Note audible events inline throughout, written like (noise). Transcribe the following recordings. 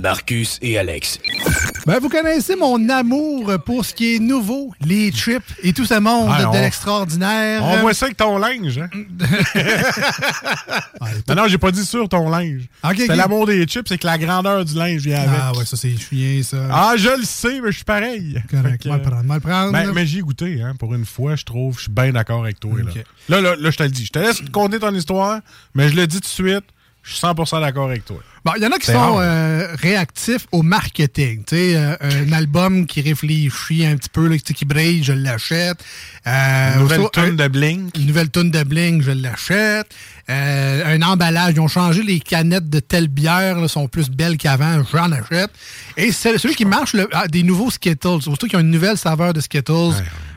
Marcus et Alex. Ben, vous connaissez mon amour pour ce qui est nouveau, les chips et tout ce monde de l'extraordinaire. On voit ça avec ton linge, hein? (laughs) non, non, j'ai pas dit sur ton linge. C'est l'amour des chips, c'est que la grandeur du linge vient avec. Ah ouais, ça c'est chien, ça. Ah, je le sais, mais je suis pareil. Correct, Fait que, mal prendre, mal prendre. Ben, mais j'y ai goûté, hein. Pour une fois, je trouve, je suis bien d'accord avec toi. Là. Là, là, là, je te le dis. Je te laisse conter ton histoire, mais je le dis tout de suite, je suis 100% d'accord avec toi. Bon, il y en a qui sont euh, réactifs au marketing. Euh, un album qui réfléchit un petit peu, là, qui brille, je l'achète. Euh, Une nouvelle un- de Blink. Une nouvelle tune de Bling, je l'achète. Un emballage, ils ont changé les canettes de telle bière, là, sont plus belles qu'avant, j'en achète. Et c'est- celui qui marche, le- ah, des nouveaux Skittles, surtout qui ont une nouvelle saveur de Skittles,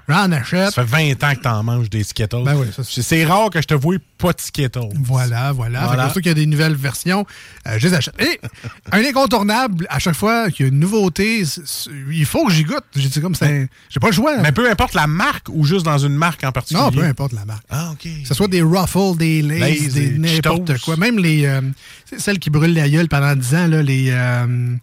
j'en achète. Ça fait 20 ans que t'en manges des Skittles. Ben oui, ça, c'est c'est rare que je te voie pas de Skittles. Voilà, voilà. Voilà. Pour ceux qui ont des nouvelles versions, euh, je les achète. Et un incontournable, à chaque fois qu'il y a une nouveauté, c'est- c'est- il faut que j'y goûte. J'ai comme ça. J'ai pas le choix. Mais peu importe la marque ou juste dans une marque en particulier. non, peu importe la marque. Ah, OK. Que ce soit des Ruffles, des Lays, Lay's, des des n'importe quoi. Même les. euh, c'est celles qui brûlent la gueule pendant 10 ans, là, les. euh,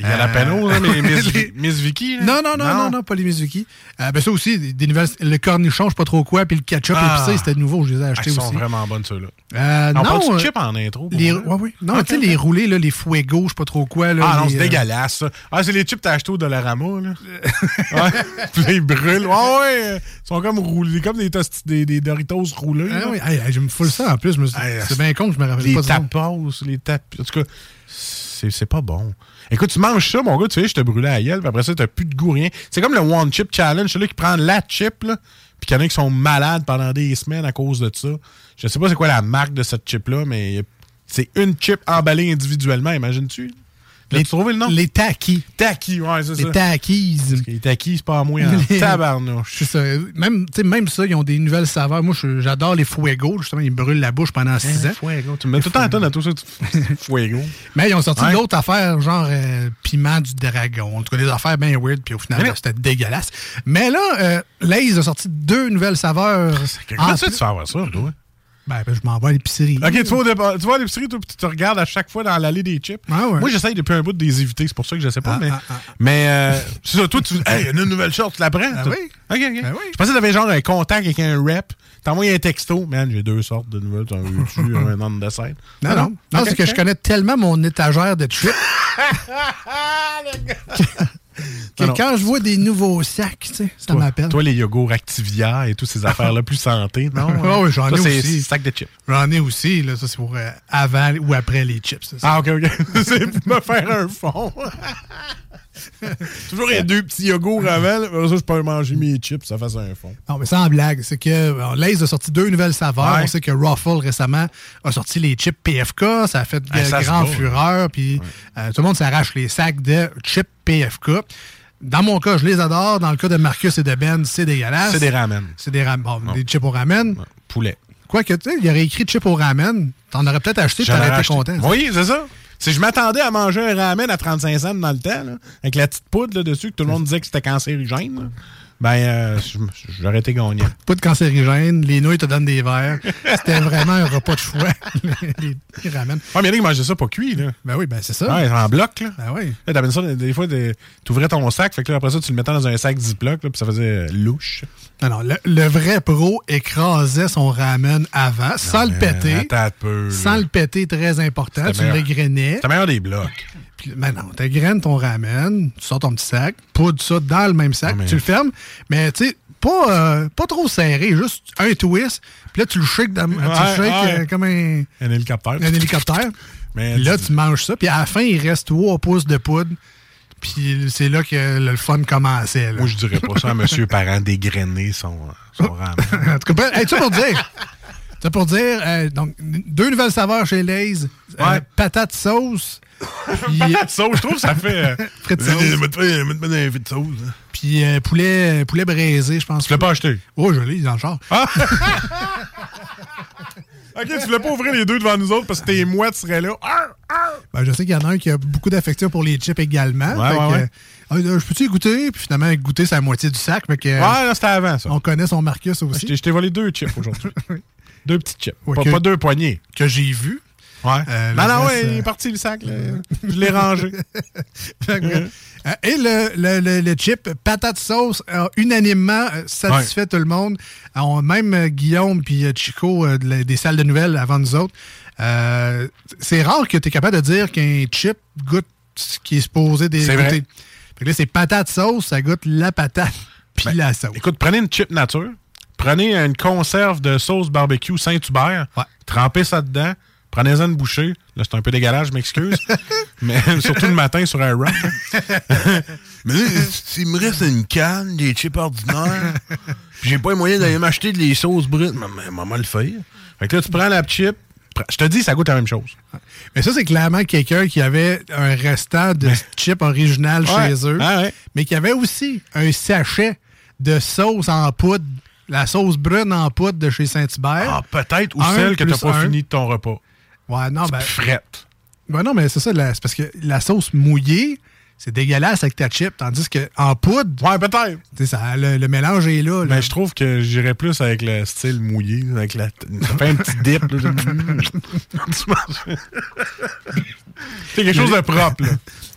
Il y a la penaud, là, mais Miss, (laughs) les- Miss Vicky. là? Non, non, non, non, non, pas les Mizuki. Euh, ben ça aussi, des, des nouvelles. Le cornichon, je sais pas trop quoi, puis le ketchup Ah. épicé, c'était nouveau, je les ai Ah, achetés ils aussi. sont vraiment bonnes, ceux-là. Euh, On non, parle euh, chip en intro. Les, ouais, oui. Non, Ok, tu sais, les roulés, là, les fuego, je sais pas trop quoi. Là, Ah non, les, c'est euh, dégueulasse, ça. Ah, c'est les chips que t'as achetés au Dollarama, là. (laughs) ouais. Ils brûlent. Ouais, ouais. euh, Ils sont comme roulés, comme des, tosti- des, des Doritos roulés. Ah oui, je me fous ça en plus. c'est bien con je me rappelle Les pas de ça. tapas, les tapis. En tout cas, c'est pas bon. Écoute, tu manges ça, mon gars, tu sais, je te brûlais à gueule, puis après ça, t'as plus de goût, rien. C'est comme le One Chip Challenge, celui qui prend la chip, là, puis qu'il y en a qui sont malades pendant des semaines à cause de ça. Je sais pas c'est quoi la marque de cette chip-là, mais c'est une chip emballée individuellement, imagines-tu? Les- trouvé le nom? Les taquis. Taki, ouais, c'est ça. Les taquis. Les taquis, c'est pas à moi en Les- tabarnouche. C'est ça. Même, tu sais, même ça, ils ont des nouvelles saveurs. Moi, j'adore les fuego. Justement, ils me brûlent la bouche pendant 6 ans. Fuego. Tu me mets tout le temps à toi dans tout ça. tu- Fuego. (laughs) Mais ils ont sorti d'autres affaires, genre euh, piment du dragon. En tout cas, des affaires bien weird, puis au final, c'était dégueulasse. Mais là, euh, Lay's a sorti deux nouvelles saveurs. Comment tu fais avoir ça, toi? Ben, ben, je m'en vais à l'épicerie. Ok, tu vas, tu vas à l'épicerie, tu te regardes à chaque fois dans l'allée des chips. Ah ouais. Moi, j'essaye depuis un bout de les éviter, c'est pour ça que je sais pas. Ah, mais ah, mais euh, c'est ça, toi, tu hey, il y a une nouvelle short, tu la prends? Ah oui. Ok, ok. Oui. Je pensais que t'avais genre un contact avec un rep. T'envoies un texto. Man, j'ai deux sortes de nouvelles. T'en veux-tu un on the side? Non, non. Non, c'est que je connais tellement mon étagère de chips que (laughs) Non, non. quand je vois des nouveaux sacs, tu sais, ça m'appelle. Toi, les yogourts Activia et toutes ces affaires-là plus santé, non? Ah oui, j'en ai aussi. sac de chips. J'en ai aussi, là. Ça, c'est pour euh, avant ou après les chips. ça. Ah, ok, ok. (laughs) c'est pour me faire un fond. (laughs) (laughs) Toujours les deux petits yogourts avant. là. Ça, je peux manger mes chips, ça fasse un fond. Non, mais sans blague, c'est que Lay's a sorti deux nouvelles saveurs. Ouais. On sait que Ruffle récemment a sorti les chips PFK. Ça a fait Ah, ça se grand bat, fureur. Puis euh, tout le monde s'arrache les sacs de chips PFK. Dans mon cas, je les adore. Dans le cas de Marcus et de Ben, c'est dégueulasse. C'est des ramen. C'est des ramen. Bon, des chips au ramen. Poulet. Quoique, tu sais, il aurait écrit chips au ramen. T'en aurais peut-être acheté, t'aurais aurais été content. Oui, c'est ça. Si je m'attendais à manger un ramen à 35 cents dans le temps, là, avec la petite poudre là, dessus, que tout le monde disait que c'était cancérigène, là, ben, euh, j'aurais été gagnant. Pas de cancérigène, les nouilles te donnent des verres. C'était vraiment un repas de choix, (laughs) les, les ramen. Ah, mais il y en a qui mangeaient ça pas cuit, là. Ben oui, ben c'est ça. Ouais, en bloc, là. Ben oui. Là, t'avais ça, des fois, t'ouvrais ton sac, fait que là, après ça, tu le mettais dans un sac Ziploc, là, puis ça faisait euh, louche. Non, non, le, le vrai pro écrasait son ramen avant, sans le péter. Peu. Sans le péter, très important. Tu l'égrenais. C'était meilleur des blocs. Puis, ben non, t'égraines ton ramen, tu sors ton petit sac, poudre ça dans le même sac, Ah, mais- tu le fermes, mais tu sais, pas, euh, pas trop serré, juste un twist, puis là, tu le shakes, dans- tu le Ouais, shakes ouais. euh, comme un, Un hélicoptère. un hélicoptère. (laughs) Mais Puis là, tu- tu manges ça, puis à la fin, il reste 3 pouces de poudre. Puis c'est là que le fun commençait. Là. Moi, je dirais pas ça à monsieur parent dégrainer son, son (laughs) ramen. en tout cas, hey, ça pour dire. Ça pour dire, euh, donc, deux nouvelles saveurs chez Lay's. Euh, Ouais. patate sauce. (laughs) Puis, Patate sauce, je trouve que ça fait. euh, (laughs) Frites sauce. Mets-toi un frites sauce. hein. puis euh, poulet, poulet braisé, je pense. Tu l'as pas acheté? Oh, je l'ai dans le char. (laughs) Ok, tu voulais pas ouvrir les deux devant nous autres parce que tes mouettes seraient là. Arr! Ben, je sais qu'il y en a un qui a beaucoup d'affection pour les chips également. Ouais, Fait ouais, que, ouais. euh, euh, je peux-tu y goûter? Puis finalement, goûter, c'est la moitié du sac. Fait que, euh, Ouais, là, c'était avant, ça. on connaît son Marcus aussi, je t'ai volé deux chips aujourd'hui. Deux petits chips. Ouais, pas, que- pas deux poignées. que j'ai vu. Ouais. Euh, non, le non, ouais, il euh, est parti le sac. Là. (laughs) Je l'ai rangé. (laughs) Euh, Et le, le, le, le chip patate sauce a unanimement euh, satisfait tout le monde. Euh, on- même euh, Guillaume puis euh, Chico euh, des salles de nouvelles avant nous autres. euh, c'est rare que tu es capable de dire qu'un chip goûte ce qui est supposé des C'est vrai. goûter. Fait que là, c'est patate sauce, ça goûte la patate puis Ben, la sauce. Écoute, prenez une chip nature. Prenez une conserve de sauce barbecue Saint-Hubert. Ouais. Trempez ça dedans. Prenez-en une bouchée. Là, c'est un peu dégueulasse, je m'excuse. (laughs) mais (laughs) surtout le matin sur un rock. (laughs) mais là, s'il me reste une canne, des chips ordinaires, puis j'ai pas les moyens d'aller m'acheter des sauces brutes, mais maman le faire. Fait que là, tu prends la chip. Je te dis, ça goûte la même chose. Mais ça, c'est clairement quelqu'un qui avait un restant de chip original Ouais. chez eux, Ah ouais. mais qui avait aussi un sachet de sauce en poudre, la sauce brune en poudre de chez Saint-Hubert. Ah, peut-être, ou Un celle que t'as pas un. fini de ton repas. Ouais, non, ben, Frette. ben non, mais c'est ça, c'est parce que la sauce mouillée, c'est dégueulasse avec ta chip, tandis qu'en poudre, Ouais, peut-être. ça, le, le mélange est là. Mais Ben, je trouve que j'irais plus avec le style mouillé, avec la. Ça fait un petit dip. là. (laughs) Tu manges. (laughs) C'est quelque chose de propre, là.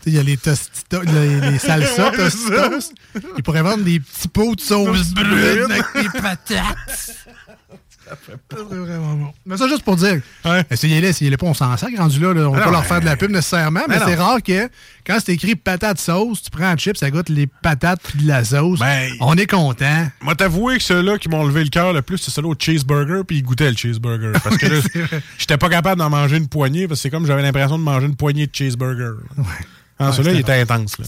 Il y a les tostitos, les, les salsas (laughs) Ouais, tostitos. Ils pourraient vendre des petits pots de sauce brune avec des (laughs) patates. C'est vraiment bon. Mais ça, juste pour dire, Ouais. essayez-les, essayez-les pas, on s'en sac rendu là. là. On Ah pas leur faire de la pub nécessairement, mais c'est rare que quand c'est écrit patate sauce, tu prends un chip, ça goûte les patates puis de la sauce. Ben, on est content. Moi, t'avouer que ceux-là qui m'ont levé le cœur le plus, c'est ceux-là au cheeseburger, puis ils goûtaient le cheeseburger. Parce que (laughs) là, j'étais pas capable d'en manger une poignée, parce que c'est comme j'avais l'impression de manger une poignée de cheeseburger. Ah, celui-là, il était intense. Là.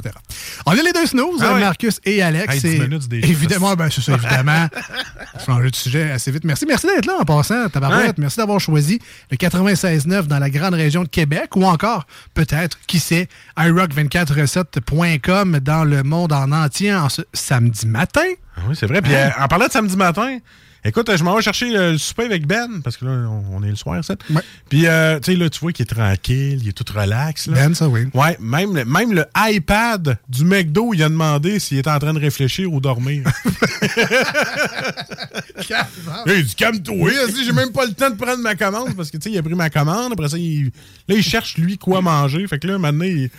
On a les deux snooze, Ah euh, ouais. Marcus et Alex. Hey, 10 et minutes, des évidemment, ben, c'est ça, évidemment. (laughs) Changer de sujet assez vite. Merci, merci d'être là en passant, Tabarouette. Ouais. Merci d'avoir choisi le 96.9 dans la grande région de Québec ou encore, peut-être, qui sait, iRock247.com dans le monde en entier en ce samedi matin. Ah oui, c'est vrai. Puis Hein? euh, en parlant de samedi matin, écoute, je m'en vais chercher euh, le souper avec Ben, parce que là, on, on est le soir, ça. Ouais. Puis, euh, tu sais, là, tu vois qu'il est tranquille, il est tout relax. Là. Ben, ça, oui. Ouais, même, le- même le iPad du McDo, il a demandé s'il était en train de réfléchir ou dormir. (laughs) Il dit calme-toi, j'ai même pas le temps de prendre ma commande parce que tu sais, il a pris ma commande, après ça, il, là, il cherche lui quoi manger. Fait que là, maintenant, il,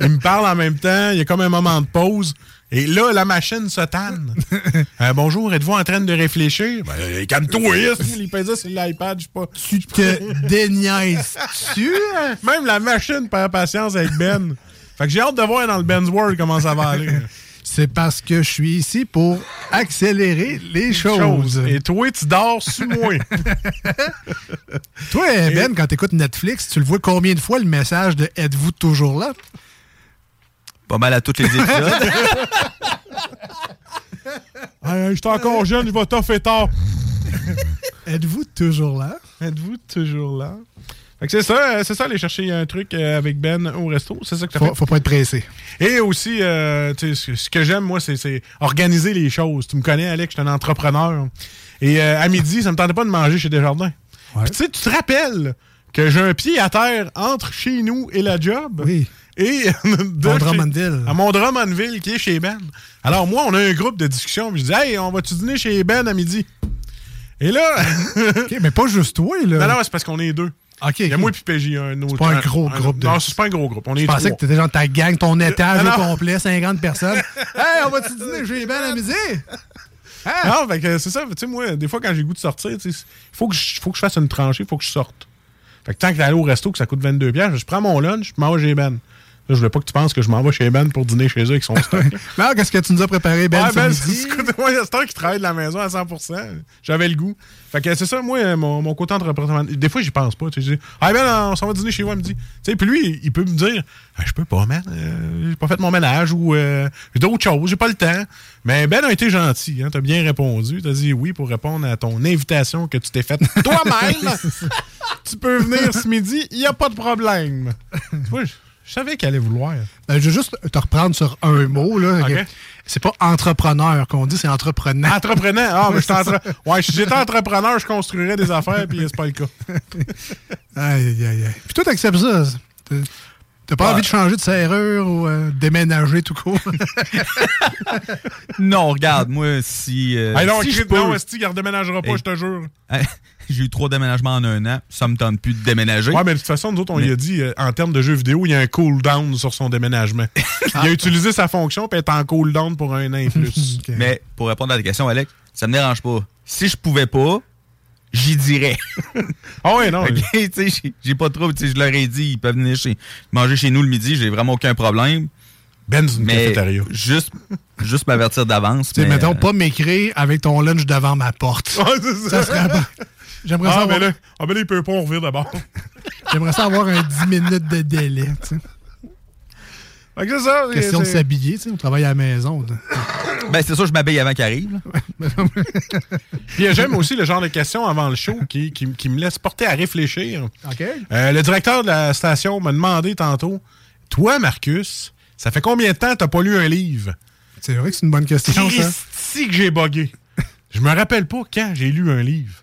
il me parle en même temps, il y a comme un moment de pause. Et là, la machine se tanne. (laughs) Euh, bonjour, êtes-vous en train de réfléchir? Ben, euh, calme-toi, (laughs) il pèse sur l'iPad, je sais pas. Tu te déniaises-tu? hein? (laughs) Même la machine perd patience avec Ben. Fait que j'ai hâte de voir dans le Ben's World comment ça va aller. C'est parce que je suis ici pour accélérer les choses. Et toi, tu dors sous moi. Toi, Ben, quand tu écoutes Netflix, tu le vois combien de fois le message de Êtes-vous toujours là? Pas mal à tous les épisodes. (laughs) (laughs) Je suis encore jeune, je vais toffer tard. (laughs) Êtes-vous toujours là? Êtes-vous toujours là? Fait que c'est ça, euh, c'est ça, aller chercher un truc euh, avec Ben au resto. C'est ça que t'as Faut, fait? faut pas être pressé. Et aussi, euh, tu sais, ce ce que j'aime, moi, c'est- c'est organiser les choses. Tu me connais, Alex, je suis un entrepreneur. Et euh, à midi, ça me tentait pas de manger chez Desjardins. Ouais. Puis Tu sais, tu te rappelles que j'ai un pied à terre entre chez nous et la job. Oui. Et (laughs) de À chez- Drummondville. À Mont-Drummondville, qui est chez Ben. Alors, moi, on a un groupe de discussion. puis Je dis, hey, on va-tu dîner chez Ben à midi? Et là, (laughs) OK, mais pas juste toi, là. non, non, c'est parce qu'on est deux. OK. Il y a moi et PJ, un autre. pas un gros groupe de- Non, c'est pas un gros groupe. On est Je pensais trois. que t'étais genre ta gang, ton étage non. au complet, 50 personnes. (laughs) hey, on va-tu dîner chez Ben à midi? Non, fait que c'est ça. Tu sais, moi, des fois, quand j'ai goût de sortir, il faut que je faut que je fasse une tranchée, il faut que je sorte. Fait que tant que d'aller au resto, que ça coûte 22$, piastres, je prends mon lunch, je m'en vais chez Ben. Là, je voulais pas que tu penses que je m'en vais chez Ben pour dîner chez eux avec son (laughs) stock. Mais alors, qu'est-ce que tu nous as préparé, Ben, Ouais, Ben, (laughs) c'est un qui travaille de la maison à 100%. J'avais le goût. Fait que c'est ça, moi, mon, mon côté entrepreneur. Des fois, j'y pense pas. Tu sais, ah Ben, on s'en va dîner chez moi, me dit. Tu sais, puis lui, il peut me dire, Ah, je peux pas, man. Euh, j'ai pas fait mon ménage ou euh, j'ai d'autres choses, j'ai pas le temps. Mais Ben a été gentil, hein, t'as bien répondu. T'as dit oui pour répondre à ton invitation que tu t'es faite toi-même. (laughs) tu peux venir ce midi, il y a pas de problème. Tu vois, je, savais qu'elle allait vouloir. Ben, je vais juste te reprendre sur un mot. là. C'est pas entrepreneur qu'on dit, c'est entrepreneur. Entreprenant. Ah, mais entre... (laughs) Ouais, si j'étais entrepreneur, je construirais des affaires, puis c'est pas le cas. (laughs) Aïe, aïe, aïe. Puis toi, t'acceptes ça? T'as- pas Ouais. envie de changer de serrure ou euh, déménager tout court? (laughs) non, regarde, moi, si. euh, Hey, non, si je peux- non, Esti, il ne redéménagera pas, Hey. je te jure. J'ai eu trois déménagements en un an. Ça me tente plus de déménager. Ouais, mais de toute façon, nous autres, on Mais- lui a dit, euh, en termes de jeux vidéo, il y a un cooldown sur son déménagement. (laughs) il a utilisé sa fonction, puis est en cooldown pour un an et plus. (laughs) Mais pour répondre à ta question, Alex, ça me dérange pas. Si je pouvais pas, j'y dirais. (laughs) Ah ouais, non. Ok, tu sais, j'ai- pas trop. Je leur ai dit, ils peuvent venir chez, manger chez nous le midi, j'ai vraiment aucun problème. Ben, une Mais juste, juste m'avertir d'avance. Tu mais, mettons, euh, pas m'écrire avec ton lunch devant ma porte. Ouais, c'est Ça ça. serait J'aimerais ça, Ah, avoir- mais là, ah, ben là, il peut pas, on revient d'abord. (laughs) j'aimerais ça avoir un 10 minutes de délai. tu sais. Fait que c'est ça. Question de c'est- s'habiller, tu sais, on travaille à la maison. Ben, c'est ça, je m'habille avant qu'il arrive. là. (laughs) Puis j'aime aussi le genre de questions avant le show qui, qui, qui me laisse porter à réfléchir. OK? Euh, le directeur de la station m'a demandé tantôt Toi, Marcus, ça fait combien de temps que t'as pas lu un livre C'est vrai que c'est une bonne question, ça. si que j'ai bugué. Je me rappelle pas quand j'ai lu un livre.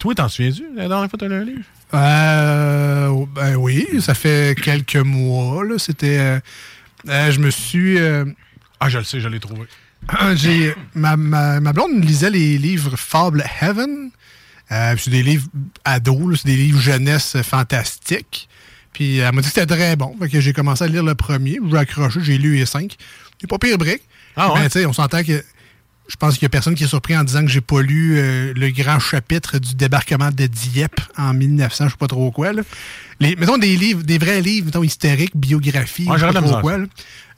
Toi, t'en souviens-tu la dernière fois que t'as lu un livre? Euh, ben oui, ça fait quelques mois. là. C'était. euh, euh, je me suis. euh, Ah, je le sais, je l'ai trouvé. j'ai ma, ma, ma blonde lisait les livres Fable Heaven. C'est des livres ados, c'est des livres jeunesse fantastiques. Puis elle m'a dit que c'était très bon. Fait que j'ai commencé à lire le premier. J'ai accroché, j'ai lu les cinq. C'est pas pire brique. Ah ouais? Sais, on s'entend que je pense qu'il y a personne qui est surpris en disant que j'ai pas lu euh, le grand chapitre du débarquement de Dieppe en 1900, je sais pas trop quoi. Là. Les, mettons des livres, des vrais livres, mettons historiques, biographies, Ouais, je sais pas trop quoi. là.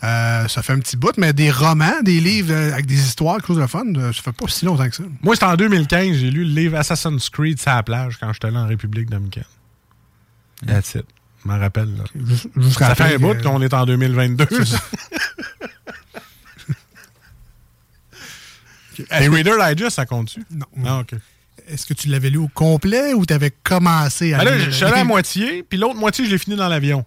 Euh, ça fait un petit bout, mais des romans, des livres euh, avec des histoires, quelque chose de fun, euh, ça fait pas si longtemps que ça. Moi, c'était en 2015, j'ai lu le livre Assassin's Creed sur la plage quand j'étais allé en République dominicaine. That's it. Je m'en rappelle. là. Juste, juste Ça fait un bout qu'on est en 2022. (laughs) Les Reader Digest, ça compte-tu? Non. Ah, OK. Est-ce que tu l'avais lu au complet ou tu avais commencé à Ben là, lire? je le suis allé à moitié, puis l'autre moitié, je l'ai fini dans l'avion.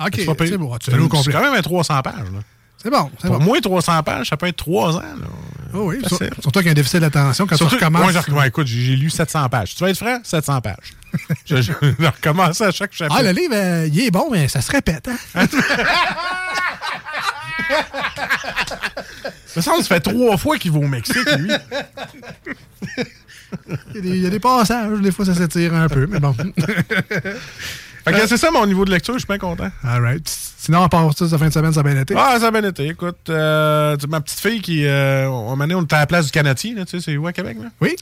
OK, C'est c'est bon. Tu l'as lu au C'est complet. quand même un 300 pages. Là. C'est bon, c'est Pour bon. moi, 300 pages, ça peut être 3 ans. Là. Oh oui, sur- surtout avec un déficit d'attention, quand Surtout, tu recommences. moi, je recommence. écoute, j'ai j'ai lu 700 pages. Tu vas être franc? 700 pages. (laughs) je, je, je recommence à chaque chapitre. Ah, le livre, euh, il est bon, mais ça se répète. Hein? (laughs) (laughs) Ça semble, ça fait trois fois qu'il va au Mexique, lui. (laughs) Il y, a des, il y a des passages, des fois ça s'étire un peu, mais bon. (laughs) Que c'est ça mon niveau de lecture, je suis bien content. All right. Sinon, à part ça, cette fin de semaine, ça a bien été? Ah, ça a bien été. Écoute, euh, ma petite fille qui. Euh, on m'a on était à la place du Canadien, là, tu sais, c'est où à Québec, là? Oui.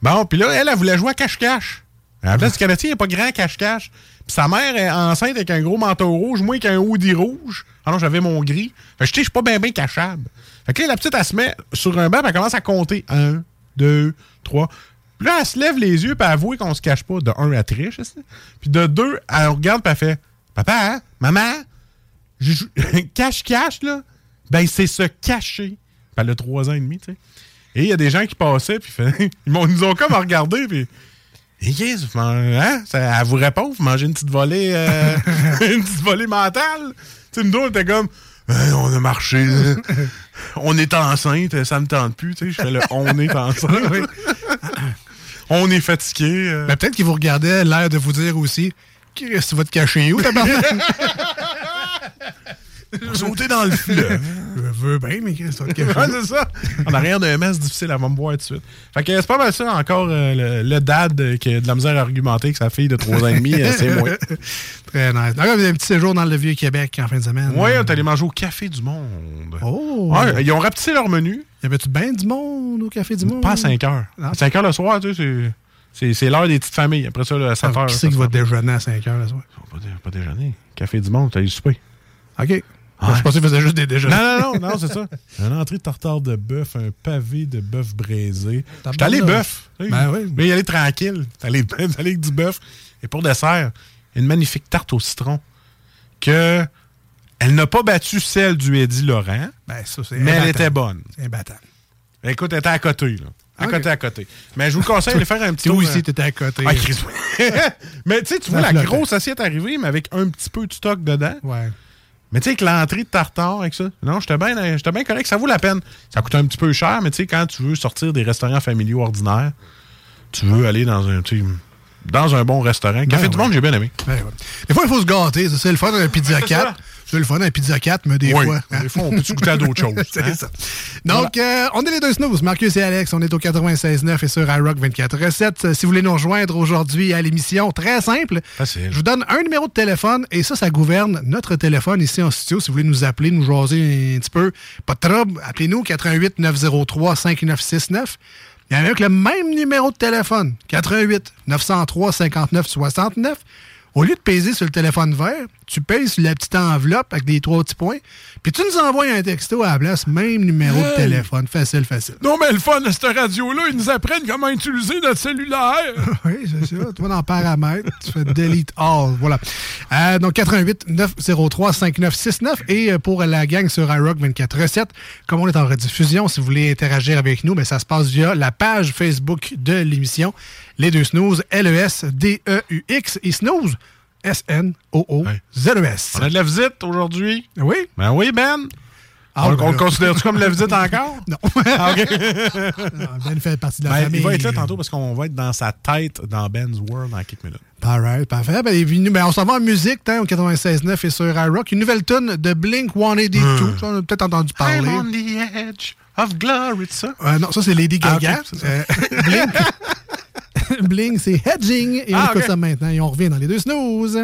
Bon, puis là, elle, elle voulait jouer à cache-cache. À la place du Canadien, il n'y a pas grand cache-cache. Puis sa mère est enceinte avec un gros manteau rouge, moi avec un hoodie rouge. Ah non, j'avais mon gris. Fait que je suis pas bien bien cachable. Fait que là, la petite, elle se met sur un banc, puis elle commence à compter. Un, deux, trois. Puis là, elle se lève les yeux, puis elle avoue qu'on se cache pas. De un, elle triche. Puis de deux, elle regarde, puis elle fait Papa, hein? maman, (laughs) Cache-cache, là, ben c'est se cacher. Ben, le 3 ans et demi, tu sais. Et il y a des gens qui passaient, puis ils (laughs) nous ont comme regardé, puis. Mangez- hein? Ça, elle vous répond, vous mangez une petite volée, euh, (laughs) une petite volée mentale. Tu sais, nous était comme, Hey, on a marché, on est enceinte, ça me tente plus, tu sais. Je fais le on est enceinte. (laughs) on est fatigué. euh. Ben, peut-être qu'ils vous regardaient l'air de vous dire aussi Qu'est-ce que tu vas te cacher où? (laughs) (laughs) Sauter dans le fleuve. Je veux bien, mais qu'est-ce que (laughs) c'est ça. En arrière d'un mess difficile, elle va me voir tout de suite. Fait que c'est pas mal ça, encore euh, le, le dad qui a de la misère à argumenter que sa fille de 3 ans et demi, euh, c'est moi. (laughs) Très nice. Donc, vous avez un petit séjour dans le Vieux-Québec en fin de semaine. Ouais, on est allé manger au Café du Monde. Oh! Ouais, ils ont rapetissé leur menu. Y avait-tu bien du monde au Café du Monde? Pas à 5 heures. À 5 heures le soir, tu sais, c'est- c'est, l'heure des petites familles. Après ça, là, à 7 Ah, heures. Qui c'est qui va déjeuner à 5 heures le soir? Pas, dé- pas déjeuner. Café du Monde, t'as eu souper. OK. Je pensais qu'ils faisaient juste des déjeuners. Non, non, non, non, c'est ça. (laughs) Une entrée de tartare de bœuf, un pavé de bœuf braisé. T'as J'étais allé bœuf. Ben oui. Mais y aller tranquille. (laughs) T'es allé, avec du bœuf. Et pour dessert, une magnifique tarte au citron que elle n'a pas battu celle du Eddie Laurent, Ben, ça, c'est mais elle était bonne. C'est imbattable. Écoute, elle était à côté, là. À côté, à côté. Mais je vous conseille de faire un petit (laughs) Toi tour. aussi, euh, t'étais à côté. ah, mais tu sais, tu vois la flottait. grosse assiette arriver, mais avec un petit peu de stock dedans. Ouais. Mais tu sais, avec l'entrée de tartare avec ça, non, j'étais bien bien correct, ça vaut la peine. Ça coûte un petit peu cher, mais tu sais, quand tu veux sortir des restaurants familiaux ordinaires, tu veux aller dans un, dans un bon restaurant. Café Ben du ouais. Monde, j'ai bien aimé. Ben, ouais. Des fois, il faut se gâter. ça, C'est le fun d'un Pizza (laughs) 4. C'est le fun d'un Pizza 4, mais des Oui, fois. hein? des fois, on peut goûter à d'autres (laughs) choses. C'est hein? ça. Donc, euh, on est les deux snooze, Marcus et Alex. On est au 96.9 et sur iRock 24.7. Euh, Si vous voulez nous rejoindre aujourd'hui à l'émission, très simple. Facile. Je vous donne un numéro de téléphone et ça, ça gouverne notre téléphone ici en studio. Si vous voulez nous appeler, nous jaser un petit peu, pas de trouble, appelez-nous 88 903 5969. Il y en a avec le même numéro de téléphone, 88 903 59 69. Au lieu de peser sur le téléphone vert, tu pèses sur la petite enveloppe avec des trois petits points, puis tu nous envoies un texto à la place, même numéro de téléphone. Facile, facile. Non, mais le fun de cette radio-là, ils nous apprennent comment utiliser notre cellulaire. (laughs) Oui, c'est ça. Vas dans paramètres, tu fais delete all. Voilà. Euh, donc, 88 903 5969. Et euh, pour la gang sur iRock 24 recettes, comme on est en rediffusion, si vous voulez interagir avec nous, ben, ça se passe via la page Facebook de l'émission. Les deux snooze, L-E-S-D-E-U-X et snooze, S-N-O-O-Z-E-S. On a de la visite aujourd'hui? Oui? Ben oui, Ben. Ah, on ben on le là. considère-tu comme la visite encore? (laughs) Non. Ah. (laughs) Non, Ben fait partie de la Ben, famille. il va être là tantôt parce qu'on va être dans sa tête dans Ben's World dans quelques minutes. All right, parfait. Ben, ben, on s'en va en musique, hein, au 96.9 et sur iRock. Une nouvelle tune de Blink 182. Hmm. On a peut-être entendu parler. I'm on the edge of glory, ça? Euh, non, ça, c'est Lady Ah, Gaga. Euh, (laughs) Blink, (laughs) Blink, c'est Hedging. Et on Ah, écoute ok. ça maintenant. Et on revient dans les deux snooze.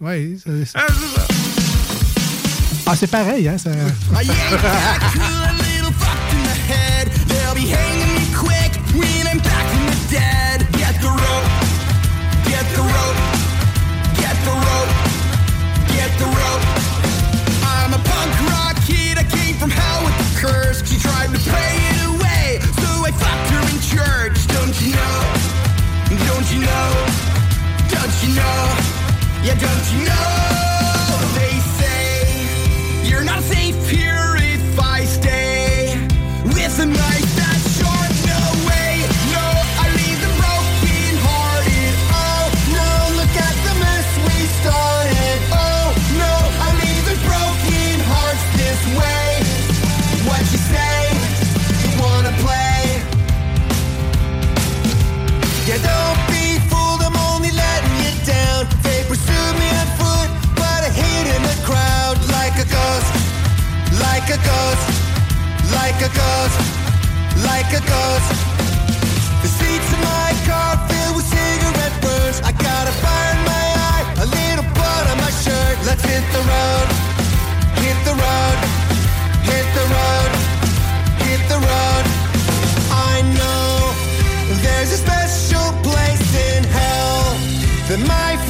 Oui, c'est Ah, c'est ça. ah, c'est pareil, hein? Ça... (laughs) you know? Yeah, don't know? A ghost. The seats in my car filled with cigarette burns. I got a fire in my eye, a little blood on my shirt. Let's hit the road, hit the road, hit the road, hit the road. I know there's a special place in hell that my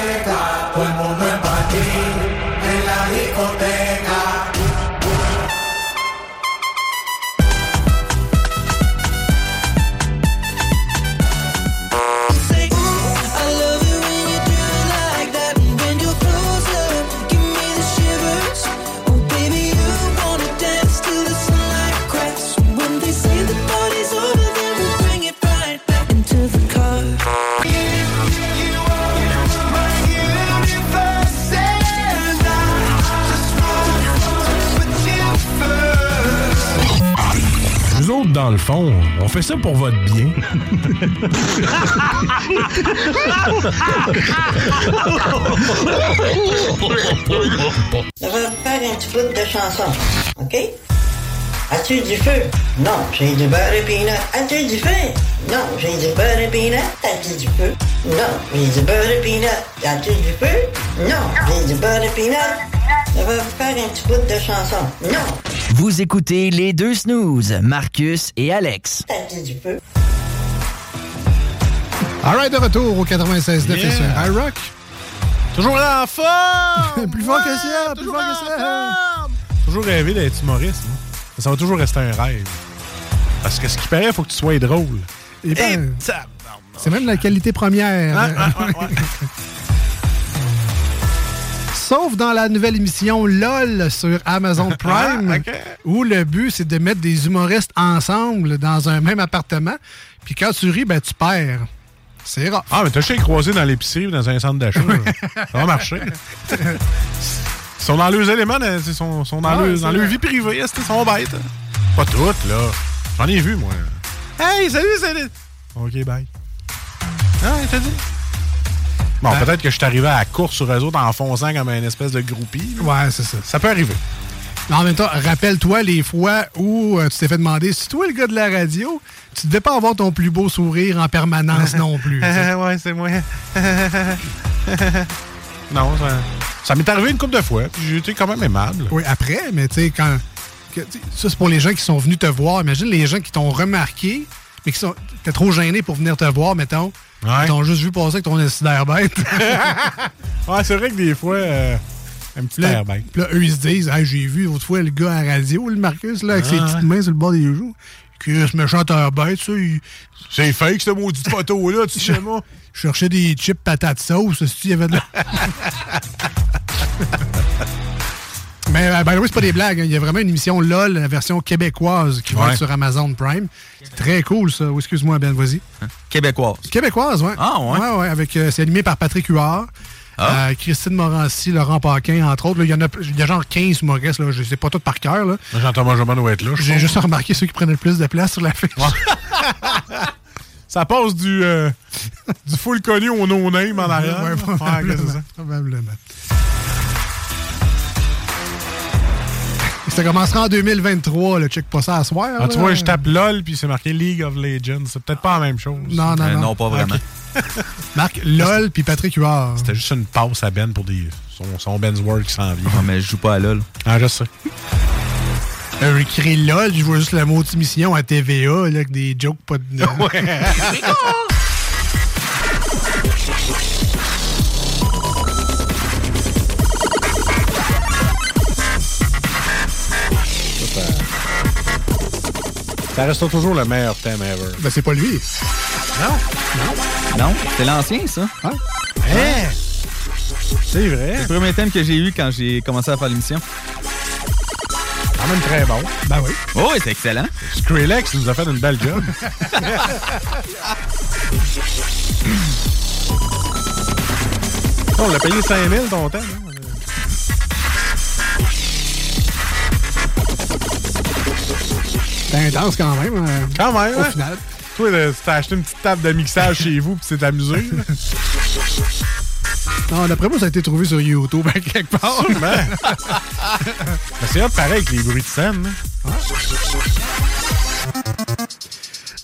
Dans le fond, on fait ça pour votre bien. Je vais faire un petit bout de chanson, OK? As-tu du feu? Non, j'ai du beurre et peanut. As-tu du feu? Non, j'ai du beurre et peanut. As-tu du feu? Non, j'ai du beurre et peanut. As-tu du feu? Non, j'ai du beurre et peanut. Je vais faire un petit bout de chanson. Non, Vous écoutez les deux snooze, Marcus et Alex. as-tu du feu? All right, de retour au 96.9 Yeah. et sur iRock. Toujours en forme! (laughs) Plus fort que Ouais, ça, plus fort que ça. forme! Toujours rêvé d'être humoriste. moi. Ça va toujours rester un rêve. Parce que ce qui paraît, il faut que tu sois drôle. Et ben, c'est même la qualité première. (laughs) Sauf dans la nouvelle émission LOL sur Amazon (laughs) Prime, Ah, ok. où le but, c'est de mettre des humoristes ensemble dans un même appartement. Puis quand tu ris, ben, tu perds. C'est rare. Ah, mais t'as chez croisé dans l'épicerie ou dans un centre d'achat. ça va marcher. Ils sont dans leurs éléments, dans- ils sont, sont dans, Ouais, leur, c'est dans leur vie privée, ils sont bêtes. Pas toutes, là. J'en ai vu, moi. Hey, salut, salut! OK, bye. Ah, t'as dit? Bon, Ben- peut-être que je suis arrivé à la course sur eux autres en fonçant comme une espèce de groupie. Ouais, c'est ça. Ça peut arriver. Mais en même temps, rappelle-toi les fois où euh, tu t'es fait demander si toi, le gars de la radio, tu devais pas avoir ton plus beau sourire en permanence non plus. (laughs) ouais, c'est moi. (laughs) non, ça, ça m'est arrivé une couple de fois, j'ai été quand même aimable. Oui, après, mais tu sais, quand. que- ça, c'est pour les gens qui sont venus te voir. Imagine les gens qui t'ont remarqué, mais qui sont. T'es trop gêné pour venir te voir, mettons. Ils t'ont juste vu passer avec ton d'air bête. (laughs) Ouais, c'est vrai que des fois, euh, un petit là, air bête. puis là, eux, ils se disent Hey, j'ai vu l'autre fois le gars à la radio, le Marcus, là, avec ses petites ouais. mains sur le bord des joues. Que ce méchant air bête, ça. il- C'est fake, cette maudite photo-là, tu sais, moi. (laughs) Je cherchais des chips patates sauce, si il y avait de la. (laughs) Mais euh, ben oui, c'est pas des blagues. hein. Il y a vraiment une émission LOL, la version québécoise, qui va être sur Amazon Prime. C'est très cool, ça. Oh, excuse-moi, Ben, vas-y. Québécoise. Québécoise, ouais. Ah, ouais? Ouais, ouais, avec, euh, c'est animé par Patrick Huard. Ah. euh, Christine Morancy, Laurent Paquin, entre autres. Il y en a, il y a genre 15 humoristes, là, je sais pas tout par cœur. Jean-Thomas Jobin doit être là. J'ai juste remarqué ceux qui prenaient le plus de place sur la fiche. (laughs) Ça passe du, euh, du full connu au no-name en arrière. Ouais, probablement, ça? probablement. Ça commencera en 2023, le check pas ça à soir. Ah, tu vois, je tape LOL puis c'est marqué League of Legends. C'est peut-être pas la même chose. Non, non, Euh, non. non, pas vraiment. (laughs) Marc LOL puis Patrick Huard. C'était juste une passe à Ben pour des, son, son Ben's World qui s'en vient. Non, mais je joue pas à LOL. Ah, je sais. Euh, écrit LOL, je vois juste la maudite émission à TVA, là, avec des jokes pas de. (laughs) (laughs) Ça reste toujours le meilleur thème ever. Ben, c'est pas lui. Non? Non, c'est l'ancien, ça. Hein? C'est vrai. C'est le premier thème que j'ai eu quand j'ai commencé à faire l'émission. Quand même très bon. Ben oui. Oh, c'est excellent. Skrillex nous a fait une belle job. (laughs) On l'a payé 5000 ton temps. hein? C'est intense quand même. euh, Quand même, Au hein? final. Toi, t'as acheté une petite table de mixage chez vous puis c'est amusé. Non, d'après moi, ça a été trouvé sur YouTube à quelque part. Mais c'est pareil avec les bruits de scène. hein?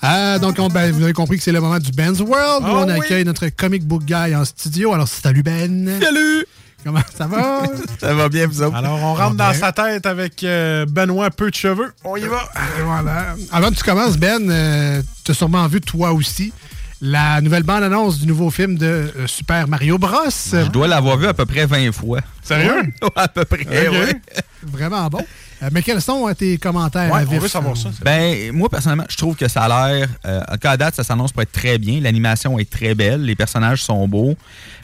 Ah, donc, on- ben, vous avez compris que c'est le moment du Ben's World où Ah on oui. accueille notre comic book guy en studio. Alors, salut Ben. Salut! Comment ça va? (laughs) Ça va bien, vous autres? Alors, on rentre dans sa tête avec euh, Benoît peu de cheveux. On y va. Et voilà. Avant que tu commences, Ben, euh, tu as sûrement vu, toi aussi, la nouvelle bande-annonce du nouveau film de euh, Super Mario Bros. Je dois l'avoir vu à peu près 20 fois. Sérieux? (laughs) Ouais, à peu près, ouais. (laughs) Vraiment bon. Euh, mais quels sont euh, tes commentaires à vif? Ben, moi, personnellement, je trouve que ça a l'air. euh, en cas, à date, ça s'annonce pour être très bien. L'animation est très belle. Les personnages sont beaux.